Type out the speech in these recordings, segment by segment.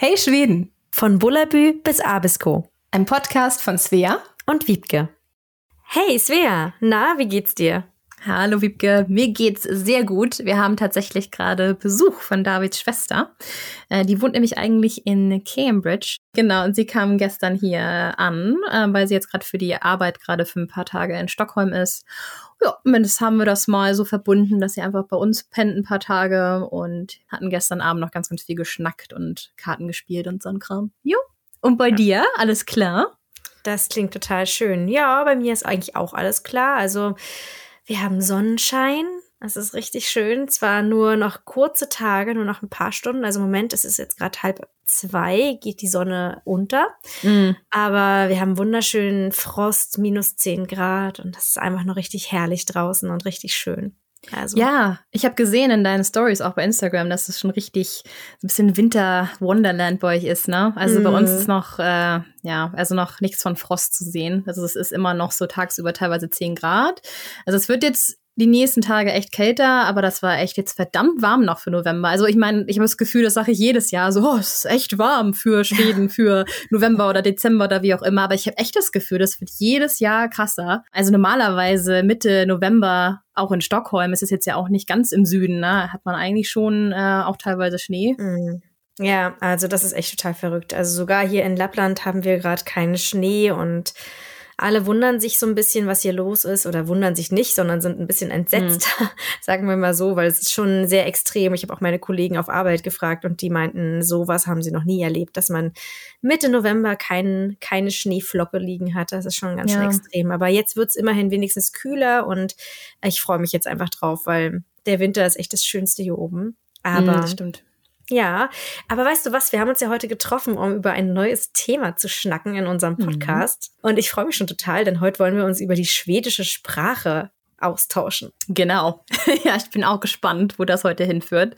Hey Schweden! Von Bullabü bis Abisko. Ein Podcast von Svea und Wiebke. Hey Svea, na, wie geht's dir? Hallo Wiebke, mir geht's sehr gut. Wir haben tatsächlich gerade Besuch von Davids Schwester. Äh, die wohnt nämlich eigentlich in Cambridge. Genau, und sie kam gestern hier an, äh, weil sie jetzt gerade für die Arbeit gerade für ein paar Tage in Stockholm ist ja, zumindest haben wir das mal so verbunden, dass sie einfach bei uns pennt ein paar Tage und hatten gestern Abend noch ganz, ganz viel geschnackt und Karten gespielt und so ein Kram. Jo. Und bei ja. dir, alles klar? Das klingt total schön. Ja, bei mir ist eigentlich auch alles klar. Also, wir haben Sonnenschein. Es ist richtig schön. Zwar nur noch kurze Tage, nur noch ein paar Stunden. Also im Moment ist es jetzt gerade halb zwei, geht die Sonne unter. Mm. Aber wir haben wunderschönen Frost, minus zehn Grad und das ist einfach nur richtig herrlich draußen und richtig schön. Also. Ja, ich habe gesehen in deinen Stories auch bei Instagram, dass es schon richtig ein bisschen Winter-Wonderland bei euch ist, ne? Also mm. bei uns mhm. ist noch, äh, ja, also noch nichts von Frost zu sehen. Also es ist immer noch so tagsüber teilweise 10 Grad. Also es wird jetzt die nächsten Tage echt kälter, aber das war echt jetzt verdammt warm noch für November. Also ich meine, ich habe das Gefühl, das sage ich jedes Jahr, so, oh, es ist echt warm für Schweden, für November oder Dezember oder wie auch immer. Aber ich habe echt das Gefühl, das wird jedes Jahr krasser. Also normalerweise Mitte November, auch in Stockholm, ist es jetzt ja auch nicht ganz im Süden, ne? hat man eigentlich schon äh, auch teilweise Schnee. Mhm. Ja, also das ist echt total verrückt. Also sogar hier in Lappland haben wir gerade keinen Schnee und alle wundern sich so ein bisschen, was hier los ist oder wundern sich nicht, sondern sind ein bisschen entsetzt, mhm. sagen wir mal so, weil es ist schon sehr extrem. Ich habe auch meine Kollegen auf Arbeit gefragt und die meinten, sowas haben sie noch nie erlebt, dass man Mitte November kein, keine Schneeflocke liegen hat. Das ist schon ganz ja. schön extrem. Aber jetzt wird's immerhin wenigstens kühler und ich freue mich jetzt einfach drauf, weil der Winter ist echt das Schönste hier oben. Aber mhm, stimmt. Ja, aber weißt du was, wir haben uns ja heute getroffen, um über ein neues Thema zu schnacken in unserem mhm. Podcast. Mhm. Und ich freue mich schon total, denn heute wollen wir uns über die schwedische Sprache austauschen. Genau. ja, ich bin auch gespannt, wo das heute hinführt.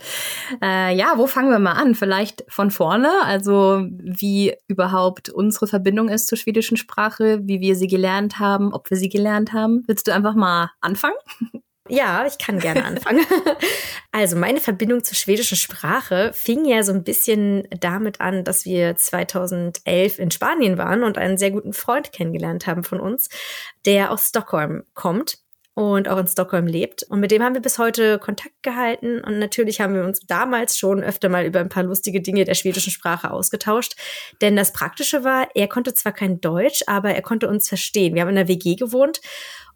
Äh, ja, wo fangen wir mal an? Vielleicht von vorne, also wie überhaupt unsere Verbindung ist zur schwedischen Sprache, wie wir sie gelernt haben, ob wir sie gelernt haben. Willst du einfach mal anfangen? Ja, ich kann gerne anfangen. also meine Verbindung zur schwedischen Sprache fing ja so ein bisschen damit an, dass wir 2011 in Spanien waren und einen sehr guten Freund kennengelernt haben von uns, der aus Stockholm kommt und auch in Stockholm lebt. Und mit dem haben wir bis heute Kontakt gehalten. Und natürlich haben wir uns damals schon öfter mal über ein paar lustige Dinge der schwedischen Sprache ausgetauscht. Denn das Praktische war, er konnte zwar kein Deutsch, aber er konnte uns verstehen. Wir haben in der WG gewohnt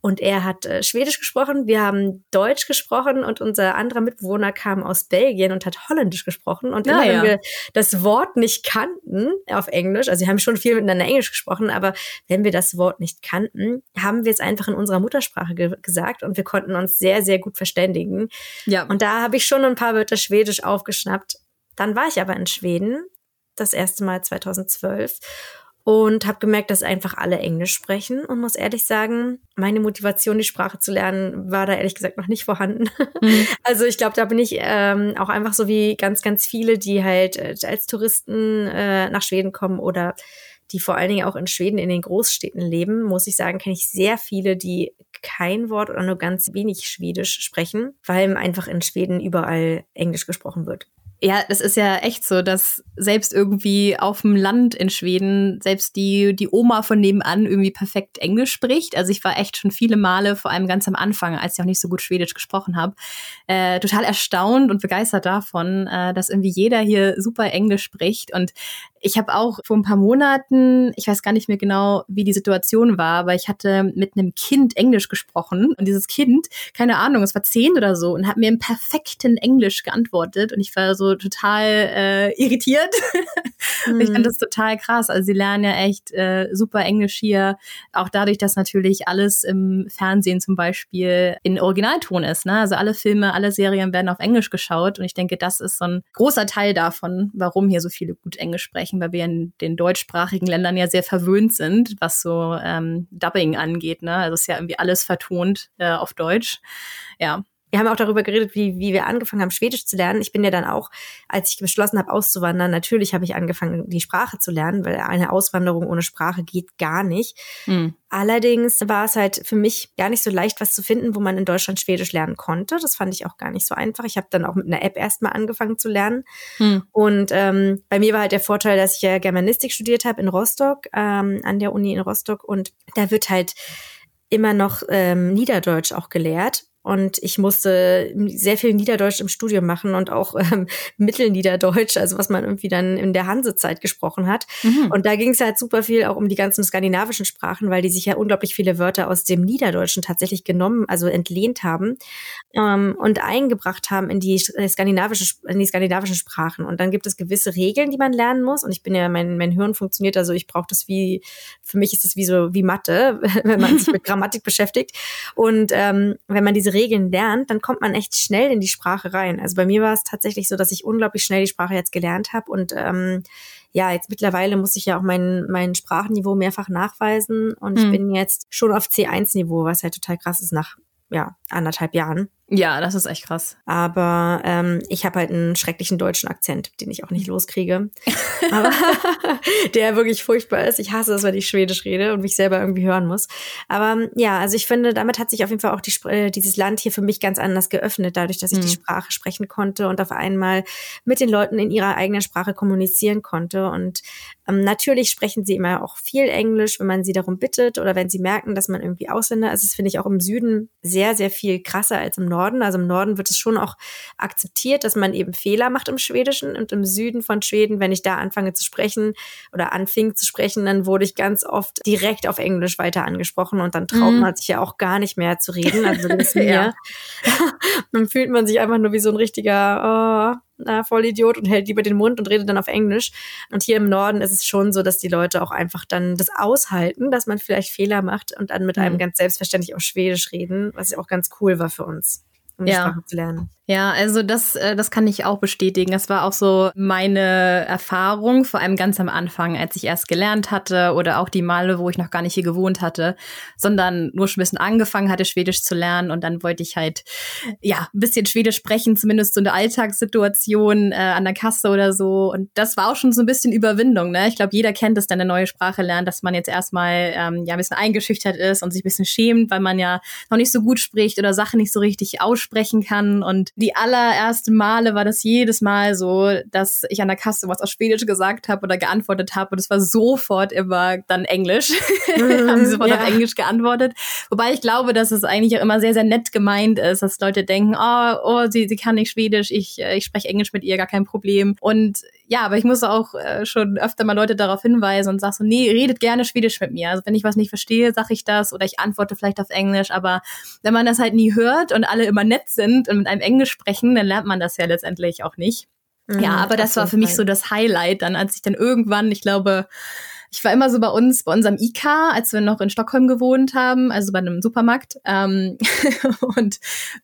und er hat äh, Schwedisch gesprochen, wir haben Deutsch gesprochen und unser anderer Mitbewohner kam aus Belgien und hat Holländisch gesprochen. Und immer, ja. wenn wir das Wort nicht kannten auf Englisch, also wir haben schon viel miteinander Englisch gesprochen, aber wenn wir das Wort nicht kannten, haben wir es einfach in unserer Muttersprache ge gesagt und wir konnten uns sehr, sehr gut verständigen. Ja. Und da habe ich schon ein paar Wörter Schwedisch aufgeschnappt. Dann war ich aber in Schweden, das erste Mal 2012 und habe gemerkt, dass einfach alle Englisch sprechen und muss ehrlich sagen, meine Motivation, die Sprache zu lernen, war da ehrlich gesagt noch nicht vorhanden. Mhm. Also ich glaube, da bin ich ähm, auch einfach so wie ganz, ganz viele, die halt äh, als Touristen äh, nach Schweden kommen oder die vor allen Dingen auch in Schweden in den Großstädten leben, muss ich sagen, kenne ich sehr viele, die kein Wort oder nur ganz wenig Schwedisch sprechen, weil einfach in Schweden überall Englisch gesprochen wird. Ja, das ist ja echt so, dass selbst irgendwie auf dem Land in Schweden selbst die, die Oma von nebenan irgendwie perfekt Englisch spricht. Also ich war echt schon viele Male, vor allem ganz am Anfang, als ich auch nicht so gut Schwedisch gesprochen habe, äh, total erstaunt und begeistert davon, äh, dass irgendwie jeder hier super Englisch spricht. Und ich habe auch vor ein paar Monaten, ich weiß gar nicht mehr genau, wie die Situation war, aber ich hatte mit einem Kind Englisch gesprochen und dieses Kind, keine Ahnung, es war zehn oder so und hat mir im perfekten Englisch geantwortet und ich war so total äh, irritiert. Mhm. ich fand das total krass. Also sie lernen ja echt äh, super Englisch hier, auch dadurch, dass natürlich alles im Fernsehen zum Beispiel in Originalton ist. Ne? Also alle Filme, alle Serien werden auf Englisch geschaut und ich denke, das ist so ein großer Teil davon, warum hier so viele gut Englisch sprechen weil wir in den deutschsprachigen Ländern ja sehr verwöhnt sind, was so ähm, Dubbing angeht. Ne? Also ist ja irgendwie alles vertont äh, auf Deutsch. Ja, wir haben auch darüber geredet, wie, wie wir angefangen haben, Schwedisch zu lernen. Ich bin ja dann auch, als ich beschlossen habe, auszuwandern, natürlich habe ich angefangen, die Sprache zu lernen, weil eine Auswanderung ohne Sprache geht gar nicht. Mhm. Allerdings war es halt für mich gar nicht so leicht, was zu finden, wo man in Deutschland Schwedisch lernen konnte. Das fand ich auch gar nicht so einfach. Ich habe dann auch mit einer App erstmal angefangen zu lernen. Hm. Und ähm, bei mir war halt der Vorteil, dass ich ja Germanistik studiert habe in Rostock, ähm, an der Uni in Rostock. Und da wird halt immer noch ähm, Niederdeutsch auch gelehrt. Und ich musste sehr viel Niederdeutsch im Studium machen und auch ähm, Mittelniederdeutsch, also was man irgendwie dann in der Hansezeit gesprochen hat. Mhm. Und da ging es halt super viel auch um die ganzen skandinavischen Sprachen, weil die sich ja unglaublich viele Wörter aus dem Niederdeutschen tatsächlich genommen, also entlehnt haben ähm, und eingebracht haben in die äh, skandinavische, in die skandinavischen Sprachen. Und dann gibt es gewisse Regeln, die man lernen muss. Und ich bin ja, mein, mein Hirn funktioniert, also ich brauche das wie, für mich ist das wie so wie Mathe, wenn man sich mit Grammatik beschäftigt. Und ähm, wenn man diese Regeln lernt, dann kommt man echt schnell in die Sprache rein. Also bei mir war es tatsächlich so, dass ich unglaublich schnell die Sprache jetzt gelernt habe und ähm, ja, jetzt mittlerweile muss ich ja auch mein, mein Sprachniveau mehrfach nachweisen und hm. ich bin jetzt schon auf C1-Niveau, was halt total krass ist nach ja, anderthalb Jahren. Ja, das ist echt krass. Aber ähm, ich habe halt einen schrecklichen deutschen Akzent, den ich auch nicht loskriege. Aber der wirklich furchtbar ist. Ich hasse es, wenn ich Schwedisch rede und mich selber irgendwie hören muss. Aber ja, also ich finde, damit hat sich auf jeden Fall auch die, äh, dieses Land hier für mich ganz anders geöffnet, dadurch, dass ich mhm. die Sprache sprechen konnte und auf einmal mit den Leuten in ihrer eigenen Sprache kommunizieren konnte. Und ähm, natürlich sprechen sie immer auch viel Englisch, wenn man sie darum bittet oder wenn sie merken, dass man irgendwie Ausländer ist. Das finde ich auch im Süden sehr, sehr viel krasser als im Norden. Also im Norden wird es schon auch akzeptiert, dass man eben Fehler macht im Schwedischen und im Süden von Schweden, wenn ich da anfange zu sprechen oder anfing zu sprechen, dann wurde ich ganz oft direkt auf Englisch weiter angesprochen und dann traut mhm. man sich ja auch gar nicht mehr zu reden. Also das mir. dann fühlt man sich einfach nur wie so ein richtiger, oh, na, Vollidiot und hält lieber den Mund und redet dann auf Englisch. Und hier im Norden ist es schon so, dass die Leute auch einfach dann das aushalten, dass man vielleicht Fehler macht und dann mit einem mhm. ganz selbstverständlich auf Schwedisch reden, was ja auch ganz cool war für uns, um die ja. Sprache zu lernen. Ja, also das, äh, das kann ich auch bestätigen. Das war auch so meine Erfahrung, vor allem ganz am Anfang, als ich erst gelernt hatte oder auch die Male, wo ich noch gar nicht hier gewohnt hatte, sondern nur schon ein bisschen angefangen hatte, Schwedisch zu lernen und dann wollte ich halt, ja, ein bisschen Schwedisch sprechen, zumindest so eine Alltagssituation äh, an der Kasse oder so. Und das war auch schon so ein bisschen Überwindung, ne? Ich glaube, jeder kennt es, dann eine neue Sprache lernt, dass man jetzt erstmal ähm, ja ein bisschen eingeschüchtert ist und sich ein bisschen schämt, weil man ja noch nicht so gut spricht oder Sachen nicht so richtig aussprechen kann und die allerersten Male war das jedes Mal so, dass ich an der Kasse was auf Schwedisch gesagt habe oder geantwortet habe und es war sofort immer dann Englisch. Mhm, Haben sie sofort ja. auf Englisch geantwortet. Wobei ich glaube, dass es eigentlich auch immer sehr, sehr nett gemeint ist, dass Leute denken, oh, oh sie, sie kann nicht Schwedisch, ich, äh, ich spreche Englisch mit ihr, gar kein Problem. Und ja, aber ich muss auch äh, schon öfter mal Leute darauf hinweisen und sag so, nee, redet gerne Schwedisch mit mir. Also wenn ich was nicht verstehe, sag ich das oder ich antworte vielleicht auf Englisch. Aber wenn man das halt nie hört und alle immer nett sind und mit einem Englisch sprechen, dann lernt man das ja letztendlich auch nicht. Mhm, ja, aber das war für mich so das Highlight dann, als ich dann irgendwann, ich glaube, ich war immer so bei uns, bei unserem IK, als wir noch in Stockholm gewohnt haben, also bei einem Supermarkt. Ähm, und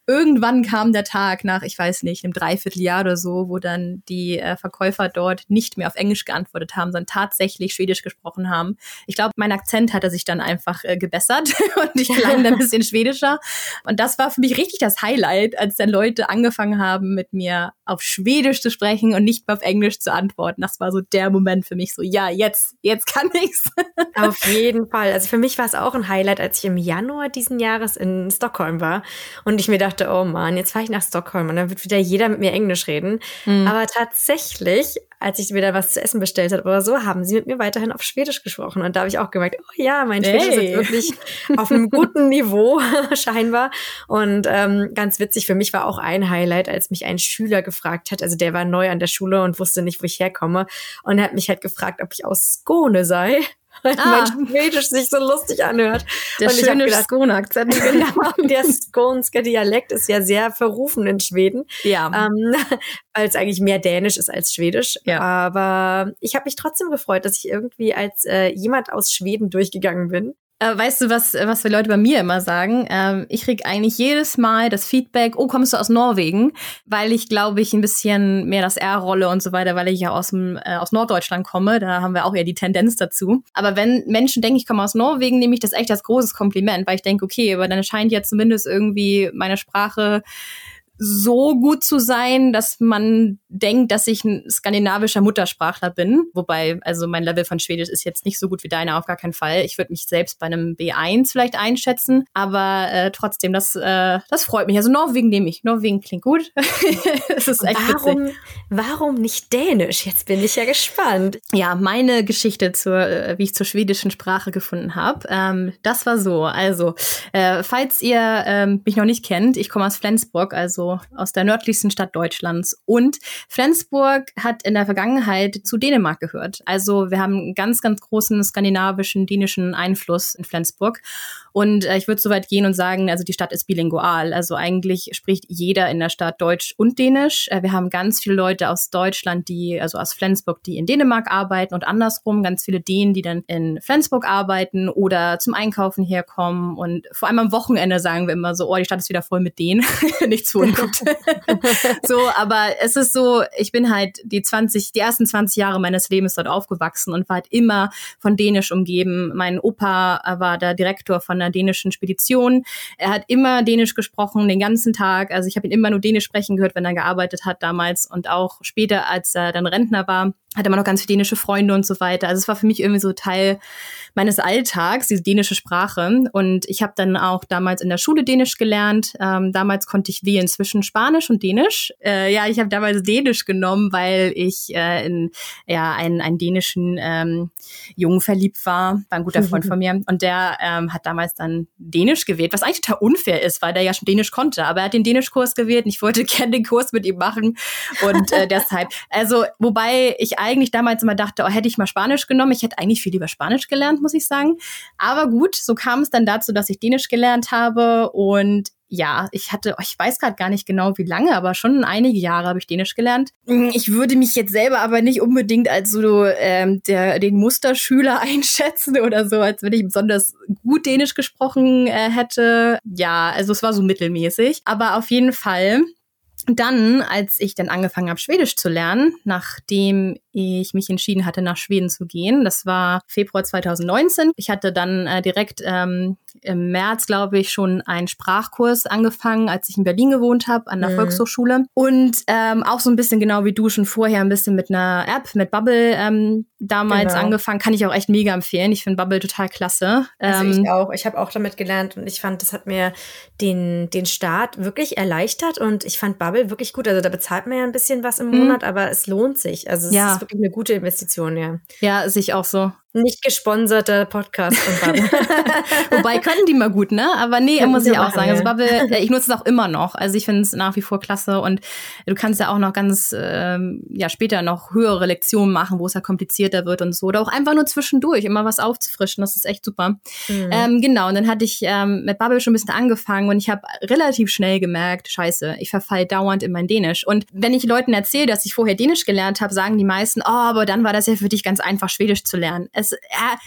irgendwann kam der Tag nach, ich weiß nicht, einem Dreivierteljahr oder so, wo dann die äh, Verkäufer dort nicht mehr auf Englisch geantwortet haben, sondern tatsächlich Schwedisch gesprochen haben. Ich glaube, mein Akzent hatte sich dann einfach äh, gebessert und ich klang dann ein bisschen schwedischer. Und das war für mich richtig das Highlight, als dann Leute angefangen haben, mit mir auf Schwedisch zu sprechen und nicht mehr auf Englisch zu antworten. Das war so der Moment für mich so, ja, jetzt, jetzt kann gar nichts. Auf jeden Fall. Also für mich war es auch ein Highlight, als ich im Januar diesen Jahres in Stockholm war und ich mir dachte, oh Mann, jetzt fahre ich nach Stockholm und dann wird wieder jeder mit mir Englisch reden. Mhm. Aber tatsächlich, als ich wieder was zu essen bestellt habe oder so, haben sie mit mir weiterhin auf Schwedisch gesprochen. Und da habe ich auch gemerkt, oh ja, mein Schwedisch hey. ist wirklich auf einem guten Niveau scheinbar. Und ähm, ganz witzig für mich war auch ein Highlight, als mich ein Schüler gefragt hat, also der war neu an der Schule und wusste nicht, wo ich herkomme und er hat mich halt gefragt, ob ich aus Skåne sei weil ah. mein Schwedisch sich so lustig anhört. Der und schöne Skåne-Akzent. Genau, der skånske Dialekt ist ja sehr verrufen in Schweden. Ja. Ähm, weil es eigentlich mehr Dänisch ist als Schwedisch. Ja. Aber ich habe mich trotzdem gefreut, dass ich irgendwie als äh, jemand aus Schweden durchgegangen bin weißt du, was, was wir Leute bei mir immer sagen? Ähm, ich krieg eigentlich jedes Mal das Feedback, oh, kommst du aus Norwegen? Weil ich, glaube ich, ein bisschen mehr das R-Rolle und so weiter, weil ich ja aus, dem, äh, aus Norddeutschland komme. Da haben wir auch eher die Tendenz dazu. Aber wenn Menschen denken, ich komme aus Norwegen, nehme ich das echt als großes Kompliment, weil ich denke, okay, aber dann scheint ja zumindest irgendwie meine Sprache so gut zu sein, dass man denkt, dass ich ein skandinavischer Muttersprachler bin. Wobei, also mein Level von Schwedisch ist jetzt nicht so gut wie deiner, auf gar keinen Fall. Ich würde mich selbst bei einem B1 vielleicht einschätzen, aber äh, trotzdem, das, äh, das freut mich. Also Norwegen nehme ich. Norwegen klingt gut. das ist echt warum, witzig. warum nicht Dänisch? Jetzt bin ich ja gespannt. Ja, meine Geschichte zur, äh, wie ich zur schwedischen Sprache gefunden habe. Ähm, das war so. Also, äh, falls ihr ähm, mich noch nicht kennt, ich komme aus Flensburg, also aus der nördlichsten Stadt Deutschlands. Und Flensburg hat in der Vergangenheit zu Dänemark gehört. Also wir haben einen ganz, ganz großen skandinavischen, dänischen Einfluss in Flensburg. Und äh, ich würde so weit gehen und sagen, also die Stadt ist bilingual. Also eigentlich spricht jeder in der Stadt Deutsch und Dänisch. Äh, wir haben ganz viele Leute aus Deutschland, die, also aus Flensburg, die in Dänemark arbeiten und andersrum ganz viele Dänen, die dann in Flensburg arbeiten oder zum Einkaufen herkommen. Und vor allem am Wochenende sagen wir immer so, oh, die Stadt ist wieder voll mit Dänen. Nichts für gut. so, aber es ist so, ich bin halt die 20, die ersten 20 Jahre meines Lebens dort aufgewachsen und war halt immer von Dänisch umgeben. Mein Opa war der Direktor von einer dänischen Spedition. Er hat immer Dänisch gesprochen, den ganzen Tag. Also ich habe ihn immer nur Dänisch sprechen gehört, wenn er gearbeitet hat damals und auch später, als er dann Rentner war hatte man noch ganz viele dänische Freunde und so weiter. Also es war für mich irgendwie so Teil meines Alltags, diese dänische Sprache. Und ich habe dann auch damals in der Schule Dänisch gelernt. Ähm, damals konnte ich wählen zwischen Spanisch und Dänisch. Äh, ja, ich habe damals Dänisch genommen, weil ich äh, in ja, einen, einen dänischen ähm, Jungen verliebt war, war ein guter Freund von mir. Und der ähm, hat damals dann Dänisch gewählt, was eigentlich total unfair ist, weil der ja schon Dänisch konnte. Aber er hat den Dänischkurs gewählt und ich wollte gerne den Kurs mit ihm machen. Und äh, deshalb, also wobei ich eigentlich damals immer dachte, oh, hätte ich mal Spanisch genommen. Ich hätte eigentlich viel lieber Spanisch gelernt, muss ich sagen. Aber gut, so kam es dann dazu, dass ich Dänisch gelernt habe und ja, ich hatte, oh, ich weiß gerade gar nicht genau wie lange, aber schon einige Jahre habe ich Dänisch gelernt. Ich würde mich jetzt selber aber nicht unbedingt als so ähm, der, den Musterschüler einschätzen oder so, als wenn ich besonders gut Dänisch gesprochen äh, hätte. Ja, also es war so mittelmäßig. Aber auf jeden Fall dann, als ich dann angefangen habe, Schwedisch zu lernen, nachdem ich mich entschieden hatte, nach Schweden zu gehen, das war Februar 2019. Ich hatte dann äh, direkt ähm, im März, glaube ich, schon einen Sprachkurs angefangen, als ich in Berlin gewohnt habe, an der mhm. Volkshochschule. Und ähm, auch so ein bisschen genau wie du schon vorher ein bisschen mit einer App, mit Bubble ähm, damals genau. angefangen. Kann ich auch echt mega empfehlen. Ich finde Bubble total klasse. Also ähm, ich auch. Ich habe auch damit gelernt und ich fand, das hat mir den, den Start wirklich erleichtert und ich fand Bubble wirklich gut. Also da bezahlt man ja ein bisschen was im mhm. Monat, aber es lohnt sich. Also es ja. ist wirklich eine gute Investition, ja. Ja, sich auch so. Nicht gesponserter Podcast von Bubble. Wobei können die mal gut, ne? Aber nee, können muss ich auch sagen. Also Bubble, äh, ich nutze es auch immer noch. Also ich finde es nach wie vor klasse und du kannst ja auch noch ganz, ähm, ja, später noch höhere Lektionen machen, wo es ja komplizierter wird und so. Oder auch einfach nur zwischendurch, immer was aufzufrischen. Das ist echt super. Mhm. Ähm, genau, und dann hatte ich ähm, mit Bubble schon ein bisschen angefangen und ich habe relativ schnell gemerkt, scheiße, ich verfall dauernd in mein Dänisch. Und wenn ich Leuten erzähle, dass ich vorher Dänisch gelernt habe, sagen die meisten, oh, aber dann war das ja für dich ganz einfach, Schwedisch zu lernen es, äh,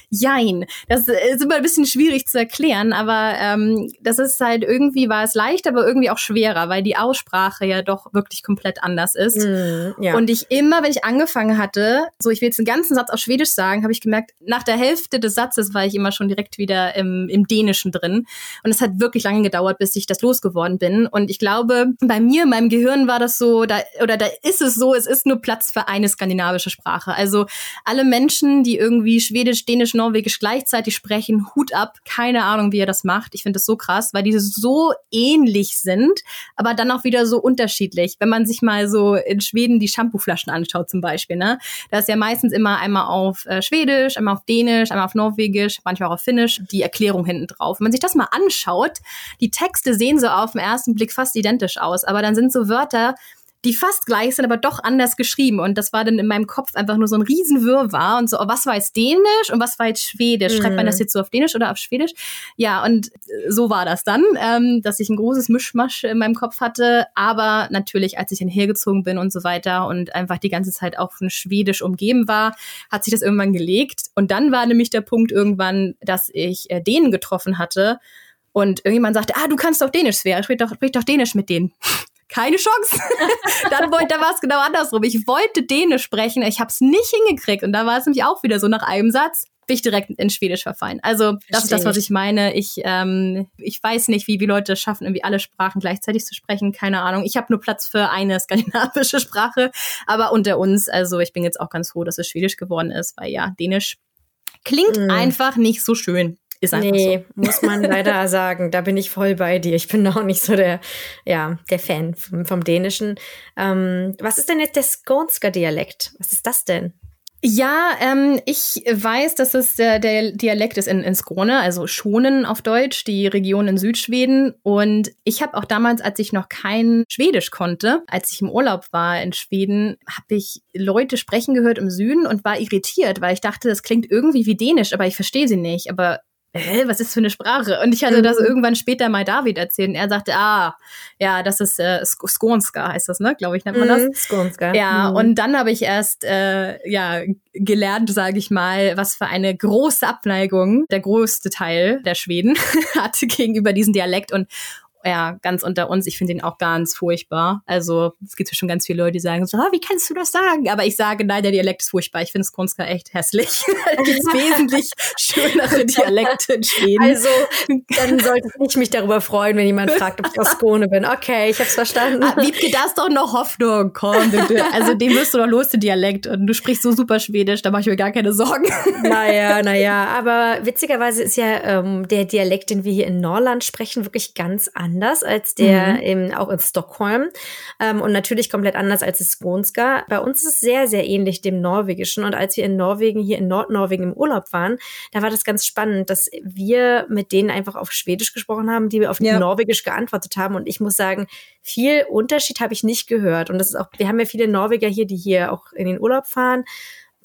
jein. Das ist immer ein bisschen schwierig zu erklären, aber ähm, das ist halt irgendwie war es leicht, aber irgendwie auch schwerer, weil die Aussprache ja doch wirklich komplett anders ist. Mm, ja. Und ich immer, wenn ich angefangen hatte, so ich will jetzt einen ganzen Satz auf Schwedisch sagen, habe ich gemerkt, nach der Hälfte des Satzes war ich immer schon direkt wieder im, im Dänischen drin. Und es hat wirklich lange gedauert, bis ich das losgeworden bin. Und ich glaube, bei mir, in meinem Gehirn war das so, da, oder da ist es so, es ist nur Platz für eine skandinavische Sprache. Also alle Menschen, die irgendwie Schwedisch, Dänisch, Norwegisch gleichzeitig sprechen, Hut ab. Keine Ahnung, wie er das macht. Ich finde das so krass, weil diese so ähnlich sind, aber dann auch wieder so unterschiedlich. Wenn man sich mal so in Schweden die Shampooflaschen anschaut zum Beispiel, ne? Da ist ja meistens immer einmal auf äh, Schwedisch, einmal auf Dänisch, einmal auf Norwegisch, manchmal auch auf Finnisch die Erklärung hinten drauf. Wenn man sich das mal anschaut, die Texte sehen so auf den ersten Blick fast identisch aus, aber dann sind so Wörter, die fast gleich sind, aber doch anders geschrieben. Und das war dann in meinem Kopf einfach nur so ein Riesenwirrwarr und so, oh, was war jetzt Dänisch und was war jetzt Schwedisch? Schreibt man das mhm. jetzt so auf Dänisch oder auf Schwedisch? Ja, und so war das dann, ähm, dass ich ein großes Mischmasch in meinem Kopf hatte. Aber natürlich, als ich dann hergezogen bin und so weiter und einfach die ganze Zeit auch von Schwedisch umgeben war, hat sich das irgendwann gelegt. Und dann war nämlich der Punkt irgendwann, dass ich äh, Dänen getroffen hatte und irgendjemand sagte, ah, du kannst doch Dänisch, Svea, sprich doch, sprich doch Dänisch mit denen. Keine Chance. dann wollte, da war es genau andersrum. Ich wollte Dänisch sprechen, ich habe es nicht hingekriegt. Und da war es nämlich auch wieder so nach einem Satz, bin ich direkt in Schwedisch verfallen. Also das Versteh ist das, was ich meine. Ich, ähm, ich weiß nicht, wie, wie Leute es schaffen, irgendwie alle Sprachen gleichzeitig zu sprechen. Keine Ahnung. Ich habe nur Platz für eine skandinavische Sprache. Aber unter uns, also ich bin jetzt auch ganz froh, dass es Schwedisch geworden ist, weil ja, Dänisch klingt mm. einfach nicht so schön. Ist einfach nee, so. muss man leider sagen. Da bin ich voll bei dir. Ich bin auch nicht so der, ja, der Fan vom, vom Dänischen. Ähm, was ist denn jetzt der Skånska Dialekt? Was ist das denn? Ja, ähm, ich weiß, dass es der, der Dialekt ist in, in Skåne, also Schonen auf Deutsch, die Region in Südschweden. Und ich habe auch damals, als ich noch kein Schwedisch konnte, als ich im Urlaub war in Schweden, habe ich Leute sprechen gehört im Süden und war irritiert, weil ich dachte, das klingt irgendwie wie Dänisch, aber ich verstehe sie nicht. Aber hä, was ist für eine Sprache? Und ich hatte mhm. das irgendwann später mal David erzählt und er sagte, ah, ja, das ist äh, Skånska heißt das, ne? Glaube ich, nennt man das. Mhm, Skånska. Ja, mhm. und dann habe ich erst äh, ja gelernt, sage ich mal, was für eine große Abneigung der größte Teil der Schweden hatte gegenüber diesem Dialekt und ja, ganz unter uns, ich finde ihn auch ganz furchtbar. Also es gibt ja schon ganz viele Leute, die sagen so, oh, wie kannst du das sagen? Aber ich sage, nein, der Dialekt ist furchtbar. Ich finde Skånska echt hässlich. es gibt wesentlich schönere Dialekte in Schweden. Also dann sollte ich mich darüber freuen, wenn jemand fragt, ob ich aus Skåne bin. Okay, ich hab's verstanden. Ah, Wiebke, das ist doch noch Hoffnung. Komm, bitte. Also dem wirst du doch los, den Dialekt. Und du sprichst so super Schwedisch, da mache ich mir gar keine Sorgen. Naja, naja. Aber witzigerweise ist ja ähm, der Dialekt, den wir hier in Norland sprechen, wirklich ganz anders anders als der mhm. im, auch in Stockholm ähm, und natürlich komplett anders als das Skånska. Bei uns ist es sehr, sehr ähnlich dem Norwegischen und als wir in Norwegen, hier in Nordnorwegen im Urlaub waren, da war das ganz spannend, dass wir mit denen einfach auf Schwedisch gesprochen haben, die auf ja. Norwegisch geantwortet haben und ich muss sagen, viel Unterschied habe ich nicht gehört und das ist auch, wir haben ja viele Norweger hier, die hier auch in den Urlaub fahren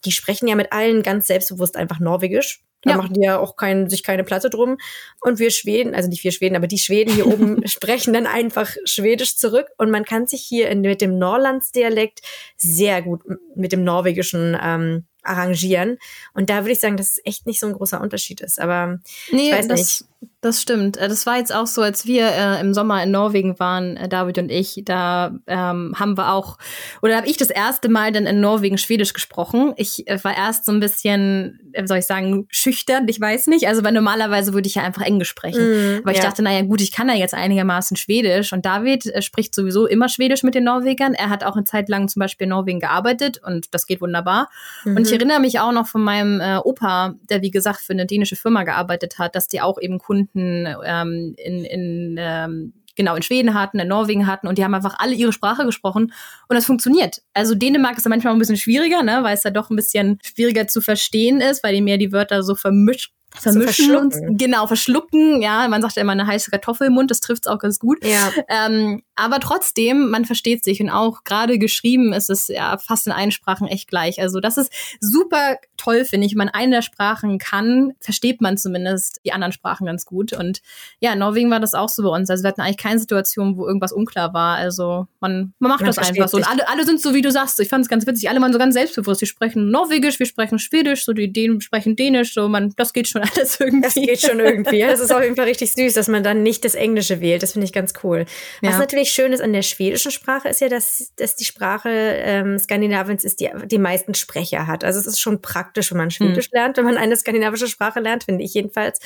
die sprechen ja mit allen ganz selbstbewusst einfach Norwegisch. Da ja. machen die ja auch kein, sich keine Platte drum. Und wir Schweden, also nicht wir Schweden, aber die Schweden hier oben sprechen dann einfach Schwedisch zurück. Und man kann sich hier in, mit dem Norlandsdialekt sehr gut mit dem Norwegischen ähm, arrangieren. Und da würde ich sagen, dass es echt nicht so ein großer Unterschied ist. Aber nee, ich weiß das, nicht. Das stimmt. Äh, das war jetzt auch so, als wir äh, im Sommer in Norwegen waren, äh, David und ich, da ähm, haben wir auch, oder habe ich das erste Mal dann in Norwegen Schwedisch gesprochen. Ich äh, war erst so ein bisschen, äh, soll ich sagen, schüchtern, ich weiß nicht. Also weil normalerweise würde ich ja einfach Englisch sprechen. Mm, Aber ich ja. dachte, naja gut, ich kann ja jetzt einigermaßen Schwedisch. Und David spricht sowieso immer Schwedisch mit den Norwegern. Er hat auch eine Zeit lang zum Beispiel in Norwegen gearbeitet und das geht wunderbar. Mhm. Und ich mhm. erinnere mich auch noch von meinem Opa, der wie gesagt für eine dänische Firma gearbeitet hat, dass die auch eben Kunden ähm, in, in ähm, genau in Schweden hatten, in Norwegen hatten und die haben einfach alle ihre Sprache gesprochen und das funktioniert. Also Dänemark ist ja manchmal ein bisschen schwieriger, ne, weil es da doch ein bisschen schwieriger zu verstehen ist, weil die mehr die Wörter so vermischt vermischen uns, genau, verschlucken, ja, man sagt ja immer eine heiße Kartoffel im Mund, das trifft es auch ganz gut. Ja. Ähm, aber trotzdem, man versteht sich und auch gerade geschrieben ist es ja fast in allen Sprachen echt gleich. Also das ist super toll, finde ich. Wenn man eine der Sprachen kann, versteht man zumindest die anderen Sprachen ganz gut. Und ja, in Norwegen war das auch so bei uns. Also wir hatten eigentlich keine Situation, wo irgendwas unklar war. Also man, man macht man das einfach so. Und alle, alle sind so, wie du sagst. Ich fand es ganz witzig. Alle waren so ganz selbstbewusst. Die sprechen Norwegisch, wir sprechen Schwedisch, so die Dänen sprechen Dänisch. So man, das geht schon alles irgendwie. Das geht schon irgendwie. Das ist auf jeden Fall richtig süß, dass man dann nicht das Englische wählt. Das finde ich ganz cool. Was ja. natürlich schön ist an der schwedischen Sprache, ist ja, dass, dass die Sprache ähm, Skandinaviens ist, die die meisten Sprecher hat. Also es ist schon praktisch, wenn man Schwedisch hm. lernt, wenn man eine skandinavische Sprache lernt, finde ich jedenfalls.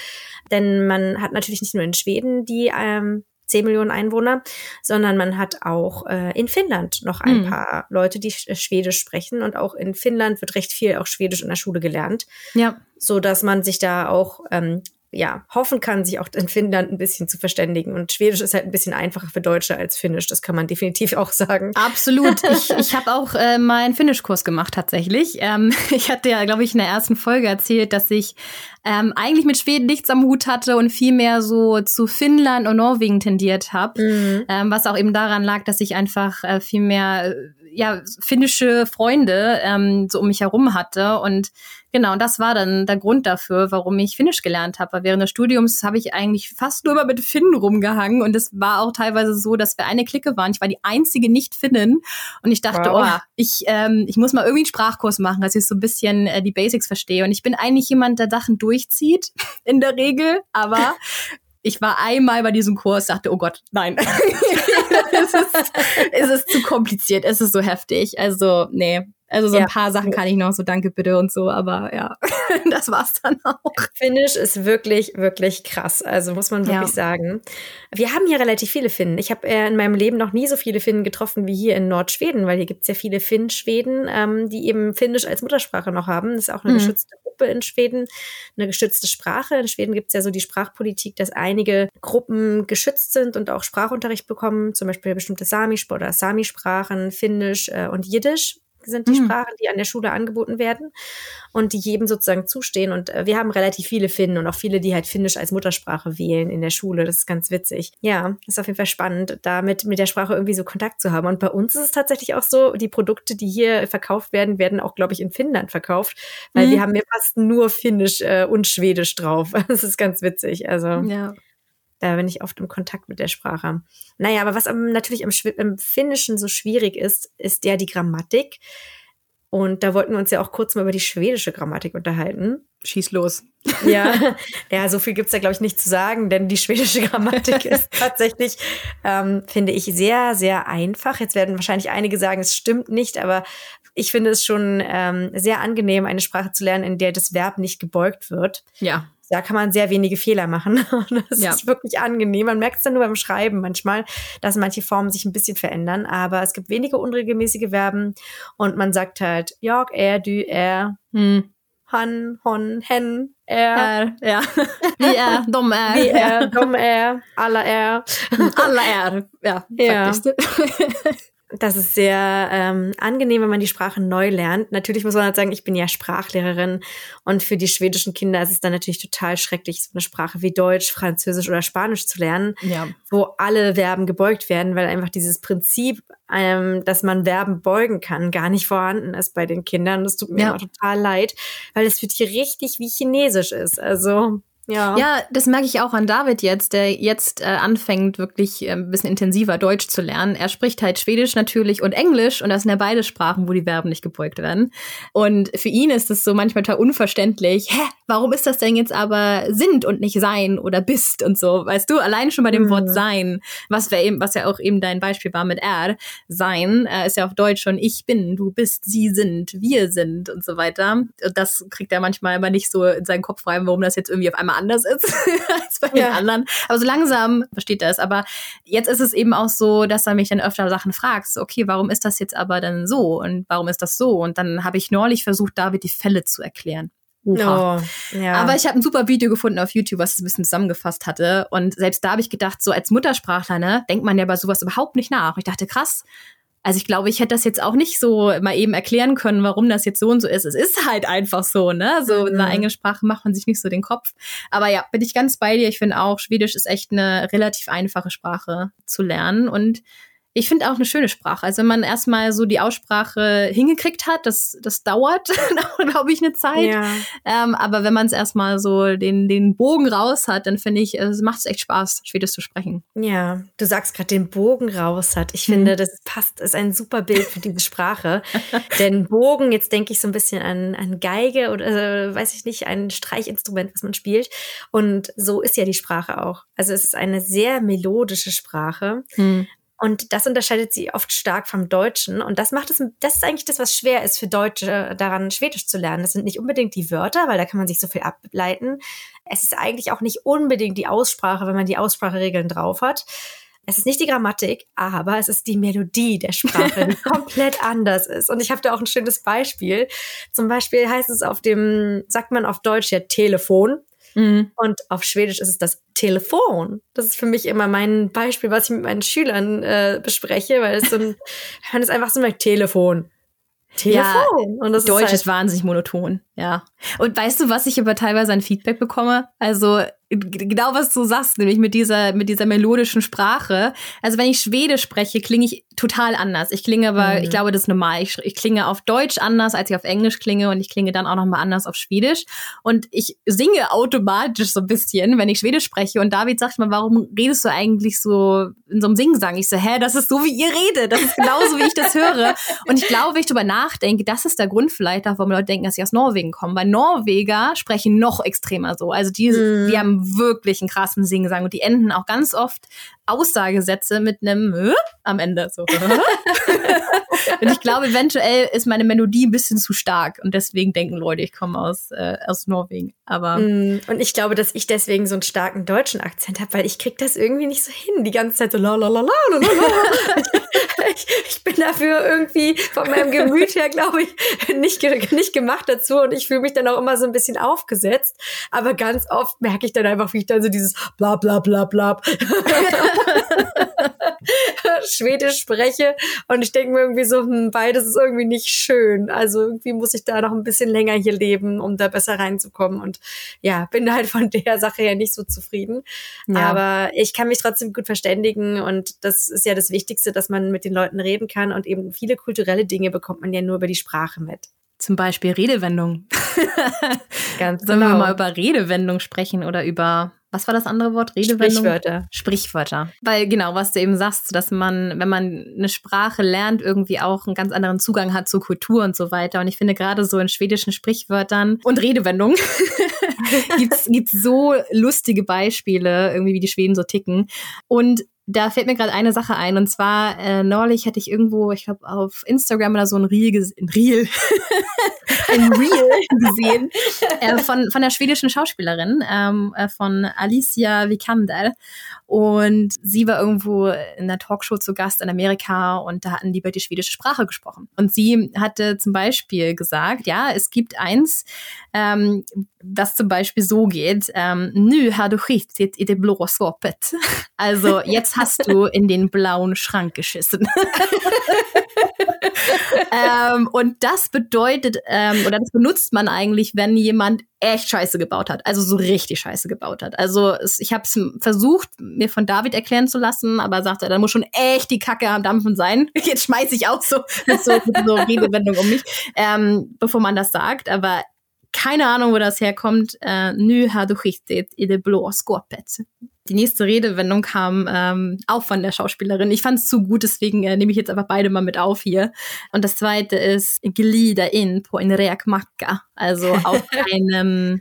Denn man hat natürlich nicht nur in Schweden die ähm, 10 Millionen Einwohner, sondern man hat auch äh, in Finnland noch ein mhm. paar Leute, die Schwedisch sprechen und auch in Finnland wird recht viel auch Schwedisch in der Schule gelernt. Ja. So dass man sich da auch ähm, ja, hoffen kann, sich auch in Finnland ein bisschen zu verständigen. Und Schwedisch ist halt ein bisschen einfacher für Deutsche als Finnisch. Das kann man definitiv auch sagen. Absolut. Ich, ich habe auch äh, mal einen Finnischkurs gemacht tatsächlich. Ähm, ich hatte ja, glaube ich, in der ersten Folge erzählt, dass ich ähm, eigentlich mit Schweden nichts am Hut hatte und viel mehr so zu Finnland und Norwegen tendiert habe. Mhm. Ähm, was auch eben daran lag, dass ich einfach äh, viel mehr äh, ja, finnische Freunde ähm, so um mich herum hatte. Und genau, das war dann der Grund dafür, warum ich Finnisch gelernt habe. Weil während des Studiums habe ich eigentlich fast nur mal mit Finnen rumgehangen. Und es war auch teilweise so, dass wir eine Clique waren. Ich war die einzige Nicht-Finnin. Und ich dachte, wow. oh, ich, ähm, ich muss mal irgendwie einen Sprachkurs machen, dass ich so ein bisschen äh, die Basics verstehe. Und ich bin eigentlich jemand, der Sachen durchzieht, in der Regel. Aber ich war einmal bei diesem Kurs, dachte, oh Gott, nein. es, ist, es ist zu kompliziert, es ist so heftig. Also, nee, also so ein paar Sachen kann ich noch, so danke bitte und so, aber ja, das war's dann auch. Finnisch ist wirklich, wirklich krass. Also muss man wirklich ja. sagen. Wir haben hier relativ viele Finnen. Ich habe äh, in meinem Leben noch nie so viele Finnen getroffen wie hier in Nordschweden, weil hier gibt's ja viele Finn-Schweden, ähm, die eben Finnisch als Muttersprache noch haben. Das ist auch eine mhm. geschützte Gruppe in Schweden, eine geschützte Sprache. In Schweden gibt's ja so die Sprachpolitik, dass einige Gruppen geschützt sind und auch Sprachunterricht bekommen, zum Beispiel bestimmte Sami- oder Sami-Sprachen, Finnisch äh, und Jiddisch sind die mhm. Sprachen, die an der Schule angeboten werden und die jedem sozusagen zustehen. Und äh, wir haben relativ viele Finnen und auch viele, die halt Finnisch als Muttersprache wählen in der Schule. Das ist ganz witzig. Ja, ist auf jeden Fall spannend, damit mit der Sprache irgendwie so Kontakt zu haben. Und bei uns ist es tatsächlich auch so, die Produkte, die hier verkauft werden, werden auch, glaube ich, in Finnland verkauft, weil mhm. wir haben ja fast nur Finnisch äh, und Schwedisch drauf. Das ist ganz witzig. Also ja. Da bin ich oft im Kontakt mit der Sprache. Naja, aber was natürlich im, im Finnischen so schwierig ist, ist ja die Grammatik. Und da wollten wir uns ja auch kurz mal über die schwedische Grammatik unterhalten. Schieß los. Ja, ja so viel gibt's da, glaube ich, nicht zu sagen, denn die schwedische Grammatik ist tatsächlich, ähm, finde ich, sehr, sehr einfach. Jetzt werden wahrscheinlich einige sagen, es stimmt nicht, aber ich finde es schon ähm, sehr angenehm, eine Sprache zu lernen, in der das Verb nicht gebeugt wird. Ja da kann man sehr wenige Fehler machen. das ja. ist wirklich angenehm. Man merkt es dann nur beim Schreiben manchmal, dass manche Formen sich ein bisschen verändern, aber es gibt wenige unregelmäßige Verben und man sagt halt Jörg, er, du, er, hm. Han, Hon, Hen, er. er ja. Wie er, dom er. Wie er, dom er, aller er. aller er, ja. ja. Das ist sehr ähm, angenehm, wenn man die Sprache neu lernt. Natürlich muss man halt sagen, ich bin ja Sprachlehrerin und für die schwedischen Kinder ist es dann natürlich total schrecklich, so eine Sprache wie Deutsch, Französisch oder Spanisch zu lernen, ja. wo alle Verben gebeugt werden, weil einfach dieses Prinzip, ähm, dass man Verben beugen kann, gar nicht vorhanden ist bei den Kindern. Das tut mir ja. total leid, weil es für die richtig wie Chinesisch ist. Also ja. ja, das merke ich auch an David jetzt, der jetzt äh, anfängt, wirklich äh, ein bisschen intensiver Deutsch zu lernen. Er spricht halt Schwedisch natürlich und Englisch und das sind ja beide Sprachen, wo die Verben nicht gebeugt werden. Und für ihn ist es so manchmal total unverständlich, hä, warum ist das denn jetzt aber sind und nicht sein oder bist und so, weißt du, allein schon bei dem mhm. Wort sein, was wir eben, was ja auch eben dein Beispiel war mit er, sein, äh, ist ja auf Deutsch schon ich bin, du bist, sie sind, wir sind und so weiter. Das kriegt er manchmal aber nicht so in seinen Kopf rein, warum das jetzt irgendwie auf einmal anders ist als bei ja. den anderen. Aber so langsam versteht er es. Aber jetzt ist es eben auch so, dass er mich dann öfter Sachen fragt. So, okay, warum ist das jetzt aber dann so? Und warum ist das so? Und dann habe ich neulich versucht, David die Fälle zu erklären. Oha. Oh, ja. Aber ich habe ein super Video gefunden auf YouTube, was es ein bisschen zusammengefasst hatte. Und selbst da habe ich gedacht, so als Muttersprachler, ne, denkt man ja bei sowas überhaupt nicht nach. Ich dachte, krass, also ich glaube, ich hätte das jetzt auch nicht so mal eben erklären können, warum das jetzt so und so ist. Es ist halt einfach so, ne? So in einer mhm. eigenen Sprache macht man sich nicht so den Kopf. Aber ja, bin ich ganz bei dir. Ich finde auch, Schwedisch ist echt eine relativ einfache Sprache zu lernen und ich finde auch eine schöne Sprache. Also wenn man erstmal so die Aussprache hingekriegt hat, das, das dauert, glaube ich, eine Zeit. Ja. Ähm, aber wenn man es erstmal so den, den Bogen raus hat, dann finde ich, es macht es echt Spaß, Schwedisch zu sprechen. Ja, du sagst gerade den Bogen raus hat. Ich mhm. finde, das passt, ist ein super Bild für diese Sprache. Denn Bogen, jetzt denke ich so ein bisschen an, an Geige oder äh, weiß ich nicht, ein Streichinstrument, was man spielt. Und so ist ja die Sprache auch. Also es ist eine sehr melodische Sprache. Mhm. Und das unterscheidet sie oft stark vom Deutschen. Und das macht es, das ist eigentlich das, was schwer ist für Deutsche, daran Schwedisch zu lernen. Das sind nicht unbedingt die Wörter, weil da kann man sich so viel ableiten. Es ist eigentlich auch nicht unbedingt die Aussprache, wenn man die Ausspracheregeln drauf hat. Es ist nicht die Grammatik, aber es ist die Melodie der Sprache, die komplett anders ist. Und ich habe da auch ein schönes Beispiel. Zum Beispiel heißt es auf dem, sagt man auf Deutsch ja Telefon. Mhm. Und auf Schwedisch ist es das Telefon. Das ist für mich immer mein Beispiel, was ich mit meinen Schülern äh, bespreche, weil es so ein, man ist einfach so ein Telefon. Telefon. Ja, und das Deutsch ist, halt ist wahnsinnig monoton, ja. Und weißt du, was ich aber teilweise an Feedback bekomme? Also genau was du sagst, nämlich mit dieser, mit dieser melodischen Sprache. Also wenn ich Schwedisch spreche, klinge ich total anders. Ich klinge aber, mhm. ich glaube, das ist normal. Ich, ich, klinge auf Deutsch anders, als ich auf Englisch klinge und ich klinge dann auch nochmal anders auf Schwedisch. Und ich singe automatisch so ein bisschen, wenn ich Schwedisch spreche. Und David sagt mal, warum redest du eigentlich so in so einem Singsang? Ich so, hä, das ist so, wie ihr redet. Das ist genauso, wie ich das höre. Und ich glaube, wenn ich darüber nachdenke, das ist der Grund vielleicht, warum Leute denken, dass ich aus Norwegen komme. Weil Norweger sprechen noch extremer so. Also die, mhm. die haben wirklich einen krassen Singsang und die enden auch ganz oft Aussagesätze mit einem am Ende. So. und ich glaube, eventuell ist meine Melodie ein bisschen zu stark und deswegen denken Leute, ich komme aus, äh, aus Norwegen. Aber mm, und ich glaube, dass ich deswegen so einen starken deutschen Akzent habe, weil ich krieg das irgendwie nicht so hin. Die ganze Zeit so la la la la la la. ich, ich bin dafür irgendwie von meinem Gemüt her, glaube ich, nicht, nicht gemacht dazu und ich fühle mich dann auch immer so ein bisschen aufgesetzt. Aber ganz oft merke ich dann einfach, wie ich dann so dieses bla bla bla bla Schwedisch spreche und ich denke mir irgendwie so, hm, beides ist irgendwie nicht schön. Also irgendwie muss ich da noch ein bisschen länger hier leben, um da besser reinzukommen und ja, bin halt von der Sache her nicht so zufrieden. Ja. Aber ich kann mich trotzdem gut verständigen und das ist ja das Wichtigste, dass man mit den Leuten reden kann und eben viele kulturelle Dinge bekommt man ja nur über die Sprache mit. Zum Beispiel Redewendung. Ganz Sollen genau. wir mal über Redewendung sprechen oder über was war das andere Wort? Redewendung? Sprichwörter. Sprichwörter. Weil genau, was du eben sagst, dass man, wenn man eine Sprache lernt, irgendwie auch einen ganz anderen Zugang hat zur Kultur und so weiter. Und ich finde gerade so in schwedischen Sprichwörtern und Redewendungen gibt's gibt's so lustige Beispiele, irgendwie wie die Schweden so ticken. Und da fällt mir gerade eine Sache ein. Und zwar äh, neulich hatte ich irgendwo, ich glaube auf Instagram oder so ein Reel, ein Reel, ein Reel gesehen äh, von von der schwedischen Schauspielerin ähm, äh, von Alicia Vikander und sie war irgendwo in der Talkshow zu Gast in Amerika und da hatten die über die schwedische Sprache gesprochen und sie hatte zum Beispiel gesagt, ja es gibt eins, ähm, das zum Beispiel so geht, ähm, nu har du skiftet i det blå skåpet. Also jetzt hast du in den blauen Schrank geschissen. ähm, und das bedeutet, ähm, oder das benutzt man eigentlich, wenn jemand echt Scheiße gebaut hat, also so richtig Scheiße gebaut hat. Also es, ich habe es versucht, mir von David erklären zu lassen, aber sagte, da muss schon echt die Kacke am Dampfen sein. Jetzt schmeiße ich auch so mit so, mit so Redewendung um mich, ähm, bevor man das sagt. Aber keine Ahnung, wo das herkommt. Äh, nu har du skiftet i det blå skåpet. Die nächste Redewendung kam ähm, auch von der Schauspielerin. Ich fand es zu gut, deswegen äh, nehme ich jetzt einfach beide mal mit auf hier. Und das zweite ist glida in på en räkmacka. Also auf einem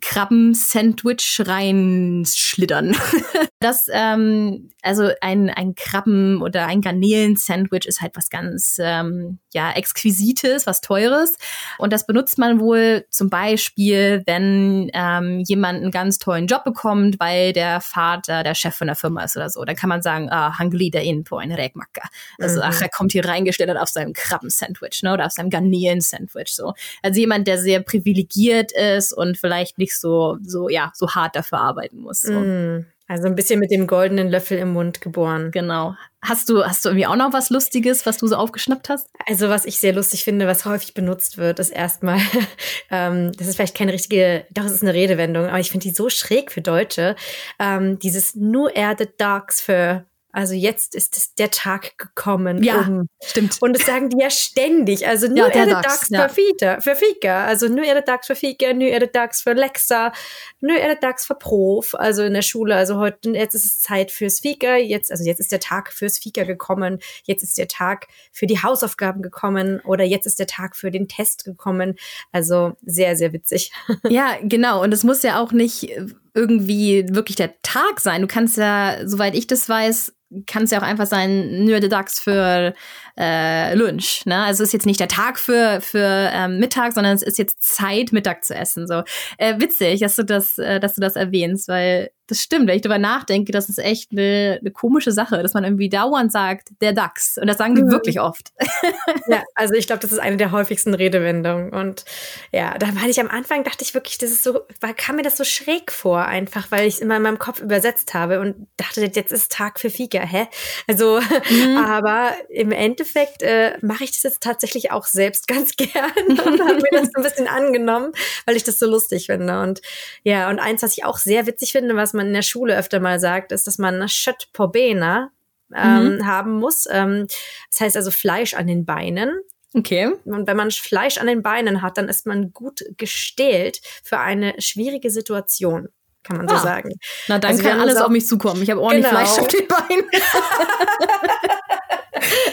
Krabben-Sandwich reinschlittern. das, ähm, also ein, ein Krabben- oder ein Garnelen-Sandwich ist halt was ganz, ähm, ja, Exquisites, was Teures. Und das benutzt man wohl zum Beispiel, wenn ähm, jemand einen ganz tollen Job bekommt, weil der Vater der Chef von der Firma ist oder so. Dann kann man sagen, ah, han glider in på en räkmacka. Also, mhm. ach, er kommt hier reingestellt auf seinem Krabben-Sandwich, ne, oder auf seinem Garnelen-Sandwich, so. Also jemand, der sehr privilegiert ist und vielleicht nicht so, so, ja, so hart dafür arbeiten muss. So. Mm. Also ein bisschen mit dem goldenen Löffel im Mund geboren. Genau. Hast du, hast du irgendwie auch noch was Lustiges, was du so aufgeschnappt hast? Also was ich sehr lustig finde, was häufig benutzt wird, ist erstmal, ähm, das ist vielleicht keine richtige, doch es ist eine Redewendung, aber ich finde die so schräg für Deutsche. Ähm, dieses Nu er the dogs für also jetzt ist der Tag gekommen. Ja, um. stimmt. Und das sagen die ja ständig. Also nur ja, er Dags ja. für Fika. Also nur er Dags für Fika, nur er Dags für Lexa, nur er Dags für Prof. Also in der Schule. Also heute, jetzt ist es Zeit fürs Fika. Jetzt, also jetzt ist der Tag fürs Fika gekommen. Jetzt ist der Tag für die Hausaufgaben gekommen. Oder jetzt ist der Tag für den Test gekommen. Also sehr, sehr witzig. Ja, genau. Und es muss ja auch nicht irgendwie wirklich der Tag sein. Du kannst ja, soweit ich das weiß, kann es ja auch einfach sein, nur der Dags für äh, Lunch. Ne? Also es ist jetzt nicht der Tag für, für ähm, Mittag, sondern es ist jetzt Zeit, Mittag zu essen. So äh, witzig, dass du das, äh, dass du das erwähnst, weil das stimmt. Wenn ich darüber nachdenke, das ist echt eine, eine komische Sache, dass man irgendwie dauernd sagt, der Dachs. Und das sagen die mhm. wirklich oft. ja, also ich glaube, das ist eine der häufigsten Redewendungen. Und ja, da war ich am Anfang, dachte ich wirklich, das ist so, war, kam mir das so schräg vor, einfach, weil ich es immer in meinem Kopf übersetzt habe und dachte, jetzt ist Tag für Fieger, hä? Also, mhm. aber im Endeffekt äh, mache ich das jetzt tatsächlich auch selbst ganz gern und habe mir das so ein bisschen angenommen, weil ich das so lustig finde. Und ja, und eins, was ich auch sehr witzig finde, was man in der Schule öfter mal sagt, ist, dass man Schött Pobena ähm, mhm. haben muss. Ähm, das heißt also Fleisch an den Beinen. Okay. Und wenn man Fleisch an den Beinen hat, dann ist man gut gestählt für eine schwierige Situation, kann man so ah. sagen. Na, dann also kann alles auf mich zukommen. Ich habe ordentlich genau. Fleisch auf den Beinen.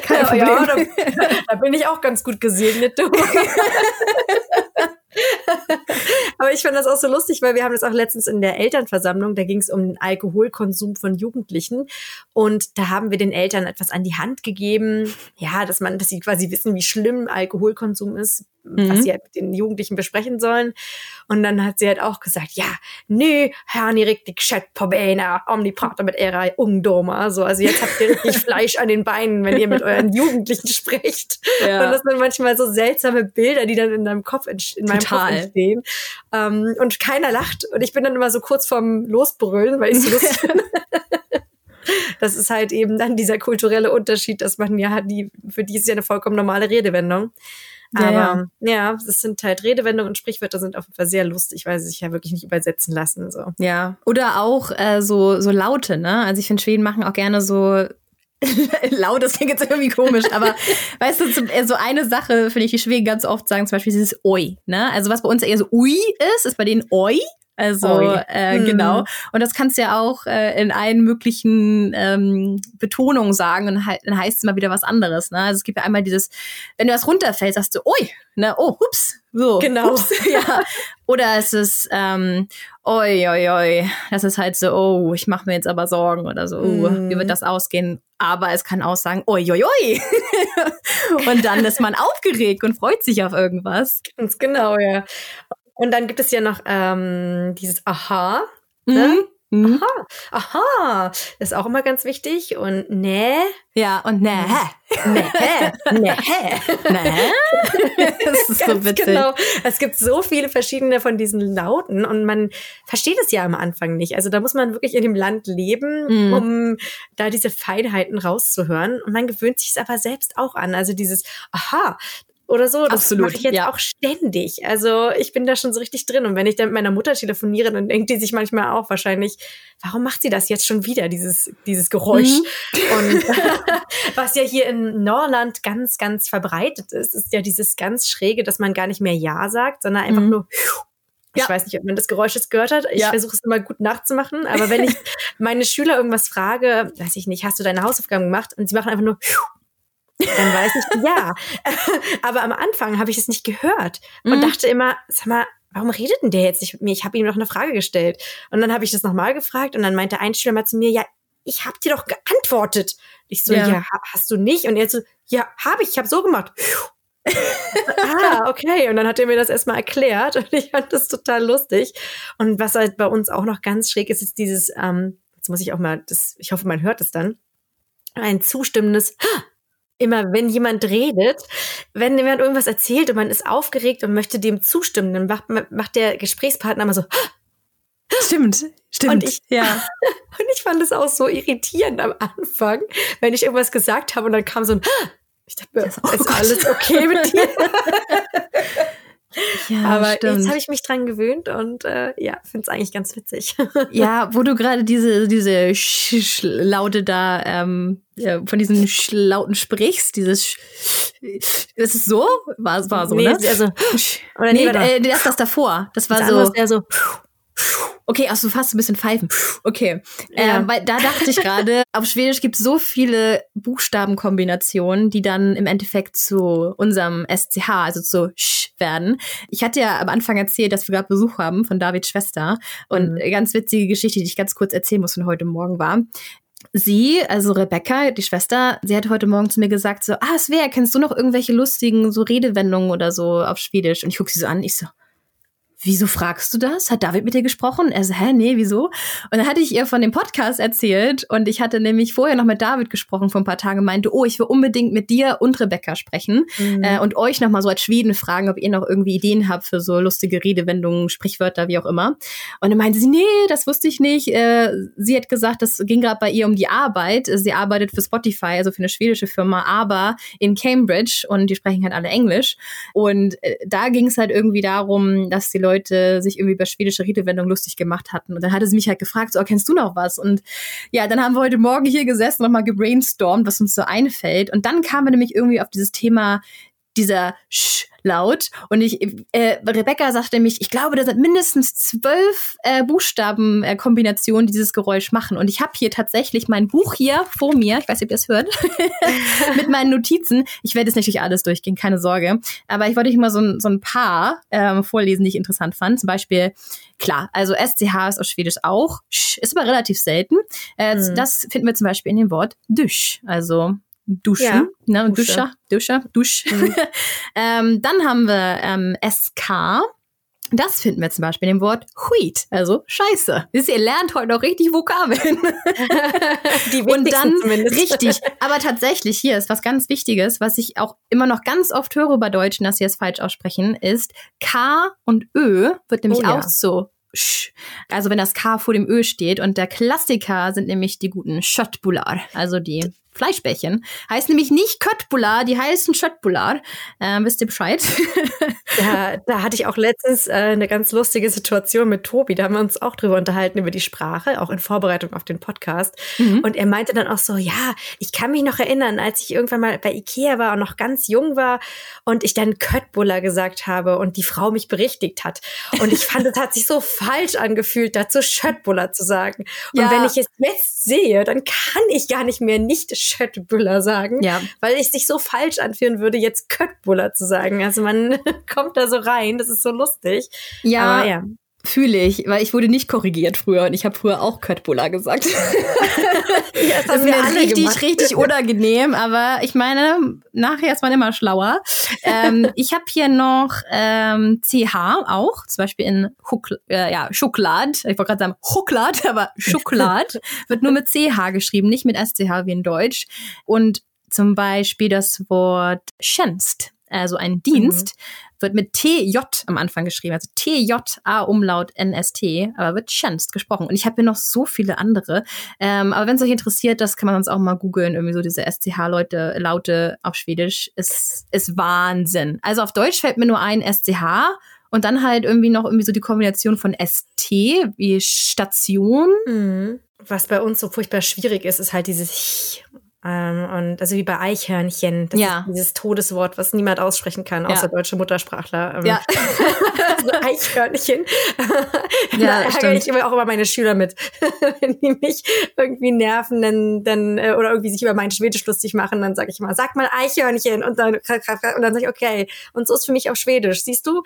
Kein ja, Problem. Ja, da, da, bin ich auch ganz gut gesegnet, du. Aber ich fand das auch so lustig, weil wir haben das auch letztens in der Elternversammlung, da ging es um den Alkoholkonsum von Jugendlichen. Und da haben wir den Eltern etwas an die Hand gegeben, ja, dass man, dass sie quasi wissen, wie schlimm Alkoholkonsum ist, mhm. was sie halt mit den Jugendlichen besprechen sollen. Und dann hat sie halt auch gesagt, ja, nö, Herr ni riktigt kött på benen om ni pratar mit era ungdomar. So, also jetzt habt ihr richtig Fleisch an den Beinen, wenn ihr mit euren Jugendlichen sprecht. Ja. Und das sind manchmal so seltsame Bilder, die dann in deinem Kopf, in meinem Total. Kopf entstehen. Ähm, und keiner lacht. Und ich bin dann immer so kurz vorm Losbrüllen, weil ich so lustig finde. Das ist halt eben dann dieser kulturelle Unterschied, dass man ja die, für die ist ja eine vollkommen normale Redewendung. Aber ja, ja, das sind halt Redewendungen und Sprichwörter sind auf jeden Fall sehr lustig, weil sie sich ja wirklich nicht übersetzen lassen. So. Ja. Oder auch äh, so, so Laute, ne? Also ich finde, Schweden machen auch gerne so laut, das klingt jetzt irgendwie komisch, aber weißt du, so eine Sache finde ich, die Schweden ganz oft sagen, zum Beispiel dieses Oi, ne? Also was bei uns eher so Ui ist, ist bei denen Oi. Also äh, hm. genau. Und das kannst du ja auch äh, in allen möglichen ähm, Betonungen sagen und halt, dann heißt es immer wieder was anderes. Ne? Also es gibt ja einmal dieses, wenn du was runterfällt, sagst du, oi, ne, oh, hups, so. Genau. Hups, ja. Oder es ist, ähm, oi, oi, oi, das ist halt so, oh, ich mache mir jetzt aber Sorgen oder so, oh, mm. wie wird das ausgehen? Aber es kann auch sagen, oi, oi, oi. und dann ist man aufgeregt und freut sich auf irgendwas. Ganz genau, ja. Und dann gibt es ja noch ähm, dieses Aha. Ne? Mhm. Mhm. Aha, aha, das ist auch immer ganz wichtig. Und ne. Ja, und ne. Ne. Ne. ne. Das ist so witzig. Genau. Es gibt so viele verschiedene von diesen Lauten und man versteht es ja am Anfang nicht. Also da muss man wirklich in dem Land leben, mhm. um da diese Feinheiten rauszuhören. Und man gewöhnt sich es aber selbst auch an. Also dieses Aha, oder so. Das mache ich jetzt ja. auch ständig. Also ich bin da schon so richtig drin. Und wenn ich dann mit meiner Mutter telefoniere, dann denkt die sich manchmal auch wahrscheinlich, warum macht sie das jetzt schon wieder, dieses, dieses Geräusch? Mhm. Und was ja hier in Norland ganz, ganz verbreitet ist, ist ja dieses ganz Schräge, dass man gar nicht mehr Ja sagt, sondern einfach mhm. nur ich ja. weiß nicht, ob man das Geräusch jetzt gehört hat. Ich ja. versuche es immer gut nachzumachen. Aber wenn ich meine Schüler irgendwas frage, weiß ich nicht, hast du deine Hausaufgaben gemacht? Und sie machen einfach nur dann weiß ich, ja. Aber am Anfang habe ich es nicht gehört und mhm. dachte immer, sag mal, warum redet denn der jetzt nicht mit mir? Ich habe ihm noch eine Frage gestellt. Und dann habe ich das nochmal gefragt und dann meinte ein Schüler mal zu mir, ja, ich habe dir doch geantwortet. Ich so, ja. ja, hast du nicht? Und er so, ja, habe ich, ich habe so gemacht. ah, okay. Und dann hat er mir das erstmal erklärt und ich fand das total lustig. Und was halt bei uns auch noch ganz schräg ist, ist dieses, ähm, jetzt muss ich auch mal, das, ich hoffe, man hört es dann, ein zustimmendes immer, wenn jemand redet, wenn jemand irgendwas erzählt und man ist aufgeregt und möchte dem zustimmen, dann macht, macht der Gesprächspartner immer so. Stimmt, stimmt. Und ich, ja. und ich fand es auch so irritierend am Anfang, wenn ich irgendwas gesagt habe und dann kam so ein. Ich dachte, oh ist alles okay mit dir? Ja, Aber stimmt. jetzt habe ich mich dran gewöhnt und äh, ja, finde es eigentlich ganz witzig. ja, wo du gerade diese, diese Sch -Sch Laute da ähm, ja, von diesen Sch Lauten sprichst, dieses Sch ist es so? War, war so, nee, ne? Also, oder nee, nee äh, das, das davor. Das war das so. so Okay, also fast ein bisschen pfeifen. Okay. Ja. Ähm, weil da dachte ich gerade, auf Schwedisch gibt es so viele Buchstabenkombinationen, die dann im Endeffekt zu unserem SCH, also zu Sch werden. Ich hatte ja am Anfang erzählt, dass wir gerade Besuch haben von Davids Schwester. Und mhm. ganz witzige Geschichte, die ich ganz kurz erzählen muss von heute Morgen war. Sie, also Rebecca, die Schwester, sie hat heute Morgen zu mir gesagt so, ah, Svea, kennst du noch irgendwelche lustigen so Redewendungen oder so auf Schwedisch? Und ich gucke sie so an, ich so, wieso fragst du das? Hat David mit dir gesprochen? Er so, hä, nee, wieso? Und dann hatte ich ihr von dem Podcast erzählt und ich hatte nämlich vorher noch mit David gesprochen vor ein paar Tagen, meinte, oh, ich will unbedingt mit dir und Rebecca sprechen mhm. äh, und euch nochmal so als Schweden fragen, ob ihr noch irgendwie Ideen habt für so lustige Redewendungen, Sprichwörter, wie auch immer. Und dann meinte sie, nee, das wusste ich nicht. Äh, sie hat gesagt, das ging gerade bei ihr um die Arbeit. Sie arbeitet für Spotify, also für eine schwedische Firma, aber in Cambridge und die sprechen halt alle Englisch. Und äh, da ging es halt irgendwie darum, dass die Leute sich irgendwie über schwedische Redewendungen lustig gemacht hatten. Und dann hatte sie mich halt gefragt, so, oh, kennst du noch was? Und ja, dann haben wir heute Morgen hier gesessen, nochmal gebrainstormt, was uns so einfällt. Und dann kamen wir nämlich irgendwie auf dieses Thema dieser Sch laut. Und ich, äh, Rebecca sagte nämlich, ich glaube, da sind mindestens zwölf äh, Buchstabenkombinationen, äh, die dieses Geräusch machen. Und ich habe hier tatsächlich mein Buch hier vor mir, ich weiß nicht, ob ihr es hört, mit meinen Notizen. Ich werde jetzt natürlich alles durchgehen, keine Sorge. Aber ich wollte euch mal so, ein so ein paar ähm, vorlesen, die ich interessant fand. Zum Beispiel, klar, also SCH ist auf Schwedisch auch, ist aber relativ selten. Äh, mhm. Das finden wir zum Beispiel in dem Wort Dusch, also Duschen, ja, ne? Dusche, Dusche, Dusch. Mhm. ähm, dann haben wir ähm, SK. Das finden wir zum Beispiel in dem Wort Wheat, also Scheiße. Wisst ihr, ihr lernt heute noch richtig Vokabeln. Die Und dann zumindest. richtig. Aber tatsächlich, hier ist was ganz Wichtiges, was ich auch immer noch ganz oft höre bei Deutschen, dass sie es falsch aussprechen, ist K und Ö wird nämlich oh, ja. auch so Sch. Also wenn das K vor dem Ö steht und der Klassiker sind nämlich die guten Schöttbular, also die Fleischbällchen. Heißt nämlich nicht Köttbullar, die heißen Schöttbullar. Ähm, wisst ihr Bescheid? ja, da hatte ich auch letztens äh, eine ganz lustige Situation mit Tobi. Da haben wir uns auch drüber unterhalten, über die Sprache, auch in Vorbereitung auf den Podcast. Mhm. Und er meinte dann auch so, ja, ich kann mich noch erinnern, als ich irgendwann mal bei Ikea war und noch ganz jung war und ich dann Köttbullar gesagt habe und die Frau mich berichtigt hat. Und ich fand, es hat sich so falsch angefühlt, dazu Schöttbullar zu sagen. Und ja. wenn ich es jetzt sehe, dann kann ich gar nicht mehr nicht Schöttbuller sagen, ja. weil ich sich so falsch anführen würde, jetzt Köttbuller zu sagen. Also man kommt da so rein, das ist so lustig. Ja, Aber ja. Fühle ich, weil ich wurde nicht korrigiert früher und ich habe früher auch Köttbullar gesagt. ja, das, das ist mir richtig, gemacht. richtig unangenehm, aber ich meine, nachher ist man immer schlauer. ähm, ich habe hier noch ähm, CH auch, zum Beispiel in Hukl äh, ja, Schokolad. Ich wollte gerade sagen Schokolad, aber Schokolad wird nur mit CH geschrieben, nicht mit SCH wie in Deutsch. Und zum Beispiel das Wort Schenst also ein Dienst, mhm. wird mit TJ am Anfang geschrieben, also TJ-A Umlaut NST, aber wird Schenst gesprochen. Und ich habe hier noch so viele andere. Ähm, aber wenn es euch interessiert, das kann man sonst auch mal googeln, irgendwie so diese SCH-Leute, Laute auf Schwedisch, ist, ist Wahnsinn. Also auf Deutsch fällt mir nur ein SCH und dann halt irgendwie noch irgendwie so die Kombination von ST wie Station. Mhm. Was bei uns so furchtbar schwierig ist, ist halt dieses ähm, und also wie bei Eichhörnchen, das ja. ist dieses Todeswort, was niemand aussprechen kann, außer ja. deutsche Muttersprachler. Ähm, ja. so Eichhörnchen. ja, da ärgere ich immer auch immer meine Schüler mit, wenn die mich irgendwie nerven, dann, dann äh, oder irgendwie sich über mein Schwedisch lustig machen, dann sage ich mal, sag mal Eichhörnchen und dann und dann sage ich okay. Und so ist für mich auch Schwedisch, siehst du?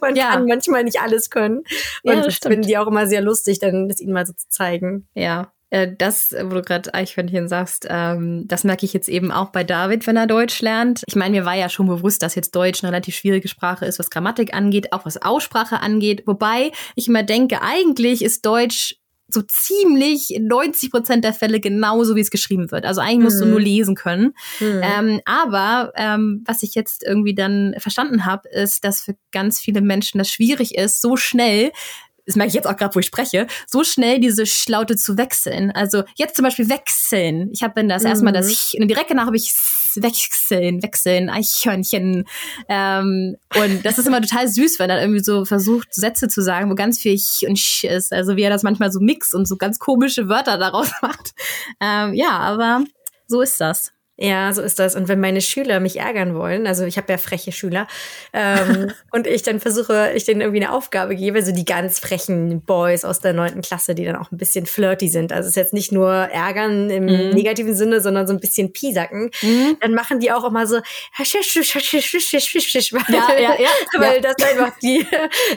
Man ja. kann manchmal nicht alles können. Und ja, das finden die auch immer sehr lustig, dann das ihnen mal so zu zeigen. Ja, das, wo du gerade Eichhörnchen sagst, ähm, das merke ich jetzt eben auch bei David, wenn er Deutsch lernt. Ich meine, mir war ja schon bewusst, dass jetzt Deutsch eine relativ schwierige Sprache ist, was Grammatik angeht, auch was Aussprache angeht. Wobei ich immer denke, eigentlich ist Deutsch so ziemlich 90 Prozent der Fälle genauso, wie es geschrieben wird. Also eigentlich musst mhm. du nur lesen können. Mhm. Ähm, aber ähm, was ich jetzt irgendwie dann verstanden habe, ist, dass für ganz viele Menschen das schwierig ist, so schnell das merke ich jetzt auch gerade, wo ich spreche, so schnell diese Schlaute zu wechseln. Also jetzt zum Beispiel wechseln. Ich habe dann das mhm. erstmal das Ich und direkt danach habe ich wechseln, wechseln, Eichhörnchen. Ähm, und das ist immer total süß, wenn er irgendwie so versucht, Sätze zu sagen, wo ganz viel Ich und Sch ist. Also wie er das manchmal so mixt und so ganz komische Wörter daraus macht. Ähm, ja, aber so ist das. Ja, so ist das. Und wenn meine Schüler mich ärgern wollen, also ich habe ja freche Schüler, ähm, und ich dann versuche, ich denen irgendwie eine Aufgabe gebe, so die ganz frechen Boys aus der neunten Klasse, die dann auch ein bisschen flirty sind. Also es ist jetzt nicht nur ärgern im mhm. negativen Sinne, sondern so ein bisschen piesacken. Mhm. Dann machen die auch immer so, ja, ja, ja, weil das einfach die,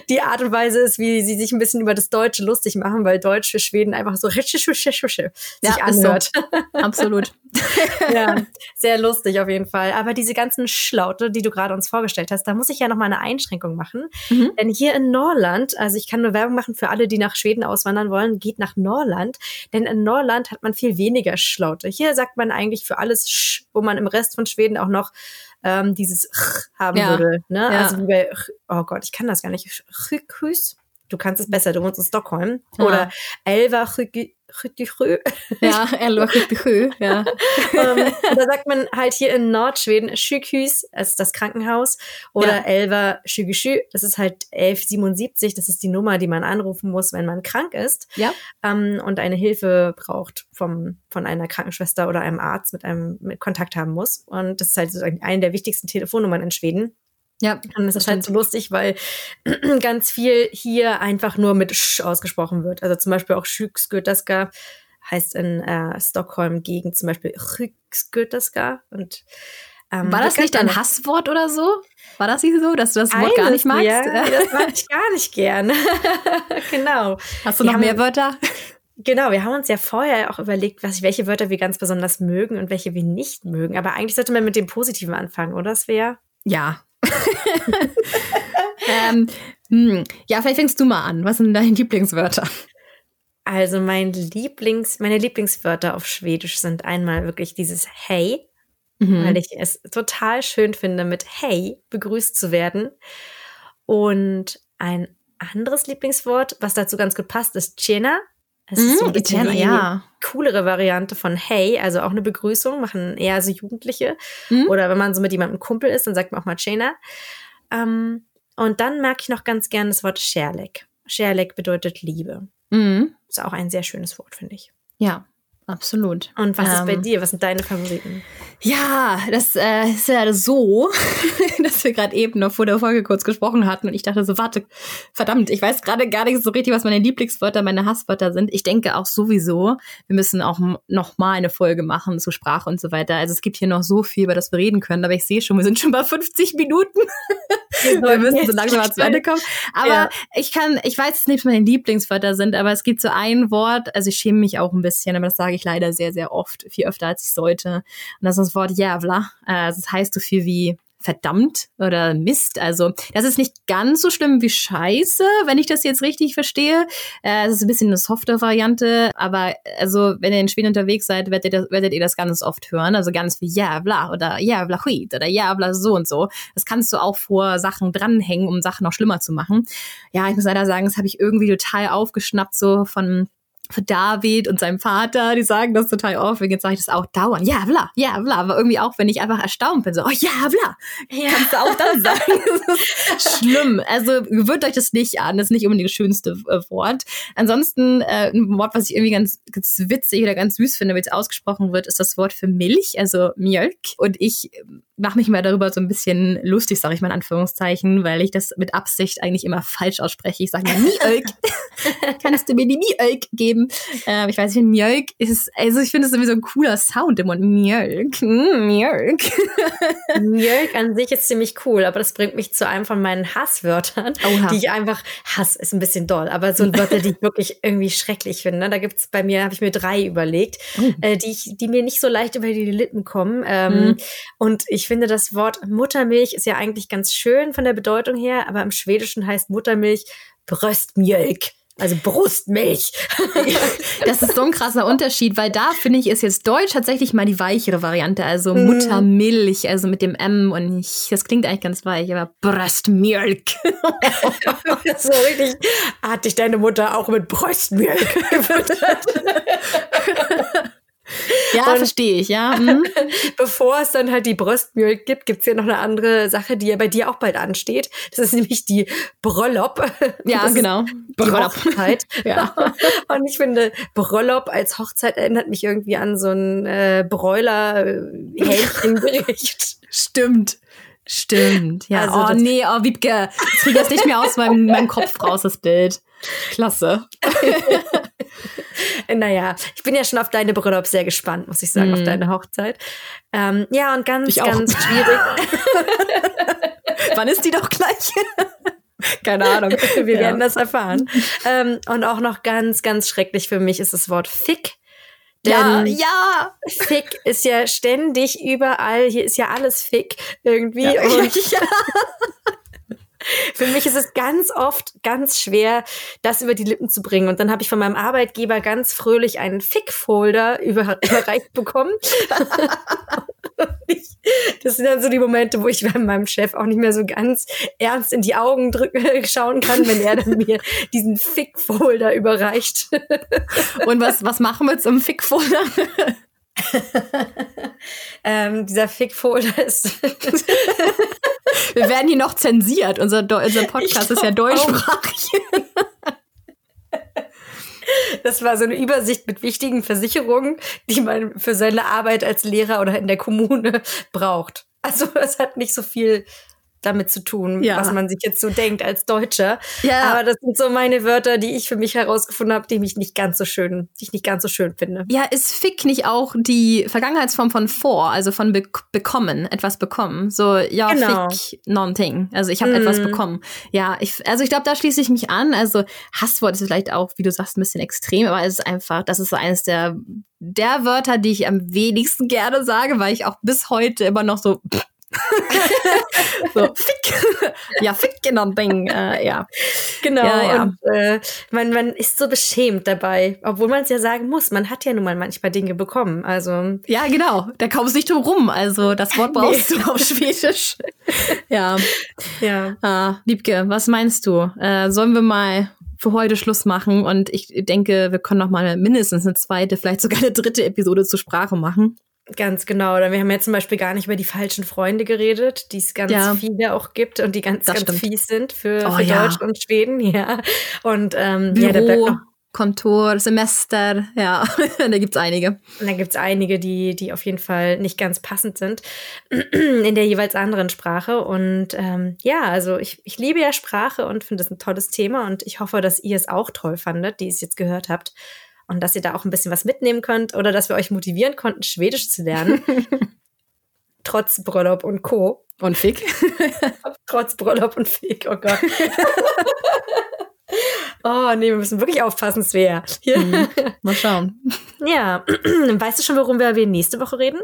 die Art und Weise ist, wie sie sich ein bisschen über das Deutsche lustig machen, weil Deutsch für Schweden einfach so sich anhört. So. Absolut. ja, sehr lustig auf jeden Fall. Aber diese ganzen Schlaute, die du gerade uns vorgestellt hast, da muss ich ja noch mal eine Einschränkung machen. Mhm. Denn hier in Norland, also ich kann nur Werbung machen für alle, die nach Schweden auswandern wollen, geht nach Norland. Denn in Norland hat man viel weniger Schlaute. Hier sagt man eigentlich für alles Sch, wo man im Rest von Schweden auch noch ähm, dieses Ch haben ja. würde. Ne? Ja. Also wie bei, oh Gott, ich kann das gar nicht. Rückhüs. Du kannst es besser, du wohnst in Stockholm. Ja. Oder Elva Rüttichö. Ja, Elva Rüttichö, ja. um, ähm, da sagt man halt hier in Nordschweden Sjukhus, das ist das Krankenhaus, oder ja. Elva Sjukhusjö, das ist halt 1177, das ist die Nummer, die man anrufen muss, wenn man krank ist ja. Um, und eine Hilfe braucht vom, von einer Krankenschwester oder einem Arzt mit einem mit Kontakt haben muss. Und das ist halt sozusagen eine der wichtigsten Telefonnummern in Schweden. Ja. Und das ist halt so lustig, weil ganz viel hier einfach nur mit Sch ausgesprochen wird. Also zum Beispiel auch Schüksgötaska heißt in äh, Stockholm gegen zum Beispiel Rüksgötaska. Und ähm, war das nicht ein Hasswort oder so? War das nicht so, dass du das Wort Eines, gar nicht magst? Ja, das mag ich gar nicht gern. genau. Hast du noch mehr Wörter? Genau, wir haben uns ja vorher auch überlegt, was, welche Wörter wir ganz besonders mögen und welche wir nicht mögen. Aber eigentlich sollte man mit dem Positiven anfangen, oder, Svea? Ja, ähm, hm. Ja, vielleicht fängst du mal an. Was sind deine Lieblingswörter? Also mein Lieblings, meine Lieblingswörter auf Schwedisch sind einmal wirklich dieses Hey, mhm. weil ich es total schön finde, mit Hey begrüßt zu werden. Und ein anderes Lieblingswort, was dazu ganz gut passt, ist Chena. Es ist so ein mhm, bisschen die ja. Coolere Variante von Hey, also auch eine Begrüßung, machen eher so Jugendliche. Mhm. Oder wenn man so mit jemandem Kumpel ist, dann sagt man auch mal Chena. Ähm, und dann mag ich noch ganz gern das Wort Scherlek. Scherlek bedeutet Liebe. Mhm. Ist auch ein sehr schönes Wort, finde ich. Ja, absolut. Und was ähm, ist bei ähm, dir? Was sind deine Favoriten? Ja, das äh, ist ja so, dass wir gerade eben noch vor der Folge kurz gesprochen hatten und ich dachte so, warte, verdammt, ich weiß gerade gar nicht so richtig, was meine Lieblingswörter, meine Hasswörter sind. Ich denke auch sowieso, wir müssen auch noch mal eine Folge machen zu Sprache und so weiter. Also es gibt hier noch so viel, über das wir reden können, aber ich sehe schon, wir sind schon bei 50 Minuten. wir müssen so langsam mal zu Ende kommen. Aber ja. ich kann, ich weiß jetzt nicht, was meine Lieblingswörter sind, aber es gibt so ein Wort, also ich schäme mich auch ein bisschen, aber das sage ich leider sehr, sehr oft, viel öfter als ich sollte. Und das ist das Wort Jävla. Äh, das heißt so viel wie verdammt oder Mist. Also das ist nicht ganz so schlimm wie Scheiße, wenn ich das jetzt richtig verstehe. Äh, es ist ein bisschen eine softe Variante, aber also wenn ihr in Schweden unterwegs seid, werdet ihr das, werdet ihr das ganz oft hören. Also ganz wie Jävla oder Jävla skit oder Jävla so und so. Das kannst du auch vor Sachen dranhängen, um Sachen noch schlimmer zu machen. Ja, ich muss leider sagen, das habe ich irgendwie total aufgeschnappt so von für David und seinem Vater, die sagen das total oft, jetzt sage ich das auch dauernd, ja, bla, ja, bla, aber irgendwie auch, wenn ich einfach erstaunt bin, so, oh, ja, bla, ja. kannst du auch dann sagen. das ist schlimm. Also gewöhnt euch das nicht an, das ist nicht unbedingt das schönste äh, Wort. Ansonsten äh, ein Wort, was ich irgendwie ganz, ganz witzig oder ganz süß finde, wenn es ausgesprochen wird, ist das Wort für Milch, also Mjölk. Und ich mache mich mal darüber so ein bisschen lustig, sage ich mal in Anführungszeichen, weil ich das mit Absicht eigentlich immer falsch ausspreche. Ich sage ja Mjölk. Kannst du mir die Mjölk geben? Äh, ich weiß nicht, Mjölk ist, also ich finde es irgendwie so ein cooler Sound im Mund. Mjölk. Mm, Mjölk. Mjölk an sich ist ziemlich cool, aber das bringt mich zu einem von meinen Hasswörtern, Oha. die ich einfach, Hass ist ein bisschen doll, aber so Wörter, die ich wirklich irgendwie schrecklich finde. Da gibt's bei mir, habe ich mir drei überlegt, oh. äh, die, ich, die mir nicht so leicht über die Lippen kommen. Ähm, mhm. Und ich ich finde, das Wort Muttermilch ist ja eigentlich ganz schön von der Bedeutung her, aber im Schwedischen heißt Muttermilch Bröstmjölk. Also Brustmilch. das ist so ein krasser Unterschied, weil da finde ich, ist jetzt Deutsch tatsächlich mal die weichere Variante. Also mhm. Muttermilch, also mit dem M und ich, das klingt eigentlich ganz weich, aber Brustmilch. so richtig hat dich deine Mutter auch mit Brustmilch gefüttert. Ja, verstehe ich, ja. Mhm. Bevor es dann halt die Brustmilch gibt, gibt es ja noch eine andere Sache, die ja bei dir auch bald ansteht. Das ist nämlich die Bröllop. Ja, das genau. Die Hochzeit. ja. Und ich finde, Bröllop als Hochzeit erinnert mich irgendwie an so ein äh, Bräuler-Hähnchenbericht. Stimmt. Stimmt, ja. Also, oh nee, oh Wiebke, ich kriege das nicht mehr aus meinem, meinem Kopf raus, das Bild. Klasse. naja, ich bin ja schon auf deine Brüllop sehr gespannt, muss ich sagen, mm. auf mhm. deine Hochzeit. Ähm, ja, und ganz, ganz schwierig. Wann ist die doch gleich? Keine Ahnung. Wir ja. werden das erfahren. Ähm, und auch noch ganz, ganz schrecklich für mich ist das Wort Fick. ja, Denn ja. Fick ist ja ständig überall. Hier ist ja alles Fick irgendwie. Ja, und ja. Für mich ist es ganz oft ganz schwer, das über die Lippen zu bringen. Und dann habe ich von meinem Arbeitgeber ganz fröhlich einen Fick-Folder über, überreicht bekommen. ich, das sind dann so die Momente, wo ich bei meinem Chef auch nicht mehr so ganz ernst in die Augen drücken, schauen kann, wenn er dann mir diesen Fick-Folder überreicht. Und was, was machen wir jetzt im Fick-Folder? ähm, dieser Fick-Folder ist. Wir werden hier noch zensiert. Unser, unser Podcast ist ja deutschsprachig. Das war so eine Übersicht mit wichtigen Versicherungen, die man für seine Arbeit als Lehrer oder in der Kommune braucht. Also es hat nicht so viel damit zu tun, Ja. was man sich jetzt so denkt als Deutscher. Ja. Aber das sind so meine Wörter, die ich für mich herausgefunden habe, die mich nicht ganz so schön, die ich nicht ganz so schön finde. Ja, ist Fick nicht auch die Vergangenheitsform von vor, also von be bekommen, etwas bekommen? So, ja, Genau. Fick, non-thing. Also ich habe Mm. etwas bekommen. Ja, ich, also ich glaube, da schließe ich mich an. Also Hasswort ist vielleicht auch, wie du sagst, ein bisschen extrem, aber es ist einfach, das ist so eines der, der Wörter, die ich am wenigsten gerne sage, weil ich auch bis heute immer noch so, so Fick. ja, Fick, non-thing. Äh, ja. Genau. Ja, ja. Und äh, man, man ist so beschämt dabei, obwohl man es ja sagen muss. Man hat ja nun mal manchmal Dinge bekommen. Also Ja, genau. Da kommst du nicht drum rum. Also das Wort brauchst du auf Schwedisch. ja. ja. Ah, Liebke, was meinst du? Äh, sollen wir mal für heute Schluss machen? Und ich denke, wir können noch mal mindestens eine zweite, vielleicht sogar eine dritte Episode zur Sprache machen. Ganz genau. Oder wir haben ja zum Beispiel gar nicht über die falschen Freunde geredet, die es ganz Ja. viele auch gibt und die ganz, Das ganz stimmt. fies sind für, Oh, für ja. Deutsch und Schweden, ja. Und ähm, ja, da bleibt Büro, noch, Kontor, Semester, ja, da gibt's einige. und da gibt's einige, die, die auf jeden Fall nicht ganz passend sind in der jeweils anderen Sprache. Und ähm, ja, also ich, ich liebe ja Sprache und finde es ein tolles Thema und ich hoffe, dass ihr es auch toll fandet, die es jetzt gehört habt. Und dass ihr da auch ein bisschen was mitnehmen könnt oder dass wir euch motivieren konnten, Schwedisch zu lernen. Trotz Brüllup und Co. Und Fick? Trotz Brüllup und Fake, oh Gott. oh nee, wir müssen wirklich aufpassen, Svea. Hier. Mhm. Mal schauen. Ja, weißt du schon, worum wir, nächste Woche reden?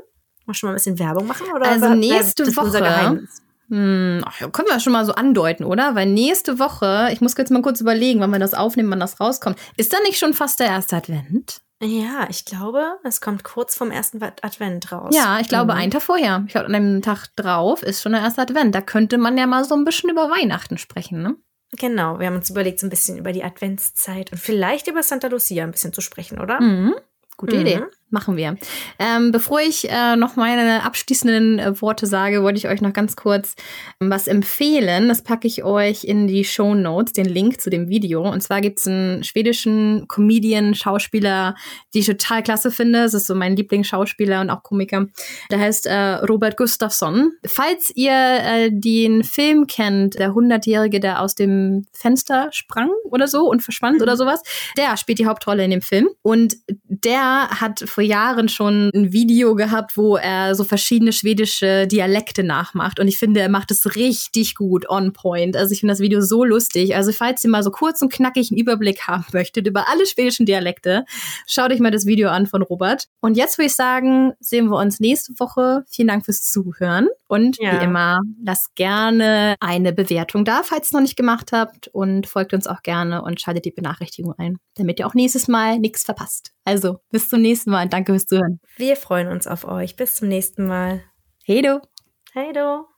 Mal schon mal ein bisschen Werbung machen? Oder Also nächste Woche-? Hm, können wir schon mal so andeuten, oder? Weil nächste Woche, ich muss jetzt mal kurz überlegen, wann wir das aufnehmen, wann das rauskommt. Ist da nicht schon fast der erste Advent? Ja, ich glaube, es kommt kurz vom ersten Advent raus. Ja, ich glaube, Mhm. einen Tag vorher. Ich glaube, an dem Tag drauf ist schon der erste Advent. Da könnte man ja mal so ein bisschen über Weihnachten sprechen, ne? Genau, wir haben uns überlegt, so ein bisschen über die Adventszeit und vielleicht über Santa Lucia ein bisschen zu sprechen, oder? Mhm. Gute Mhm. Idee. Machen wir. Ähm, bevor ich äh, noch meine abschließenden äh, Worte sage, wollte ich euch noch ganz kurz ähm, was empfehlen. Das packe ich euch in die Show Notes, den Link zu dem Video. Und zwar gibt's einen schwedischen Comedian, Schauspieler, die ich total klasse finde. Das ist so mein Lieblingsschauspieler und auch Komiker. Der heißt äh, Robert Gustafsson. Falls ihr äh, den Film kennt, der Hundertjährige, der aus dem Fenster sprang oder so und verschwand oder sowas, der spielt die Hauptrolle in dem Film. Und der hat vor Jahren schon ein Video gehabt, wo er so verschiedene schwedische Dialekte nachmacht. Und ich finde, er macht es richtig gut, on point. Also ich finde das Video so lustig. Also falls ihr mal so kurz und knackig einen Überblick haben möchtet über alle schwedischen Dialekte, schaut euch mal das Video an von Robert. Und jetzt würde ich sagen, sehen wir uns nächste Woche. Vielen Dank fürs Zuhören. Und Ja. wie immer, lasst gerne eine Bewertung da, falls ihr es noch nicht gemacht habt. Und folgt uns auch gerne und schaltet die Benachrichtigung ein, damit ihr auch nächstes Mal nichts verpasst. Also, bis zum nächsten Mal. Danke fürs Zuhören. Wir freuen uns auf euch. Bis zum nächsten Mal. Hey du! Hey, du.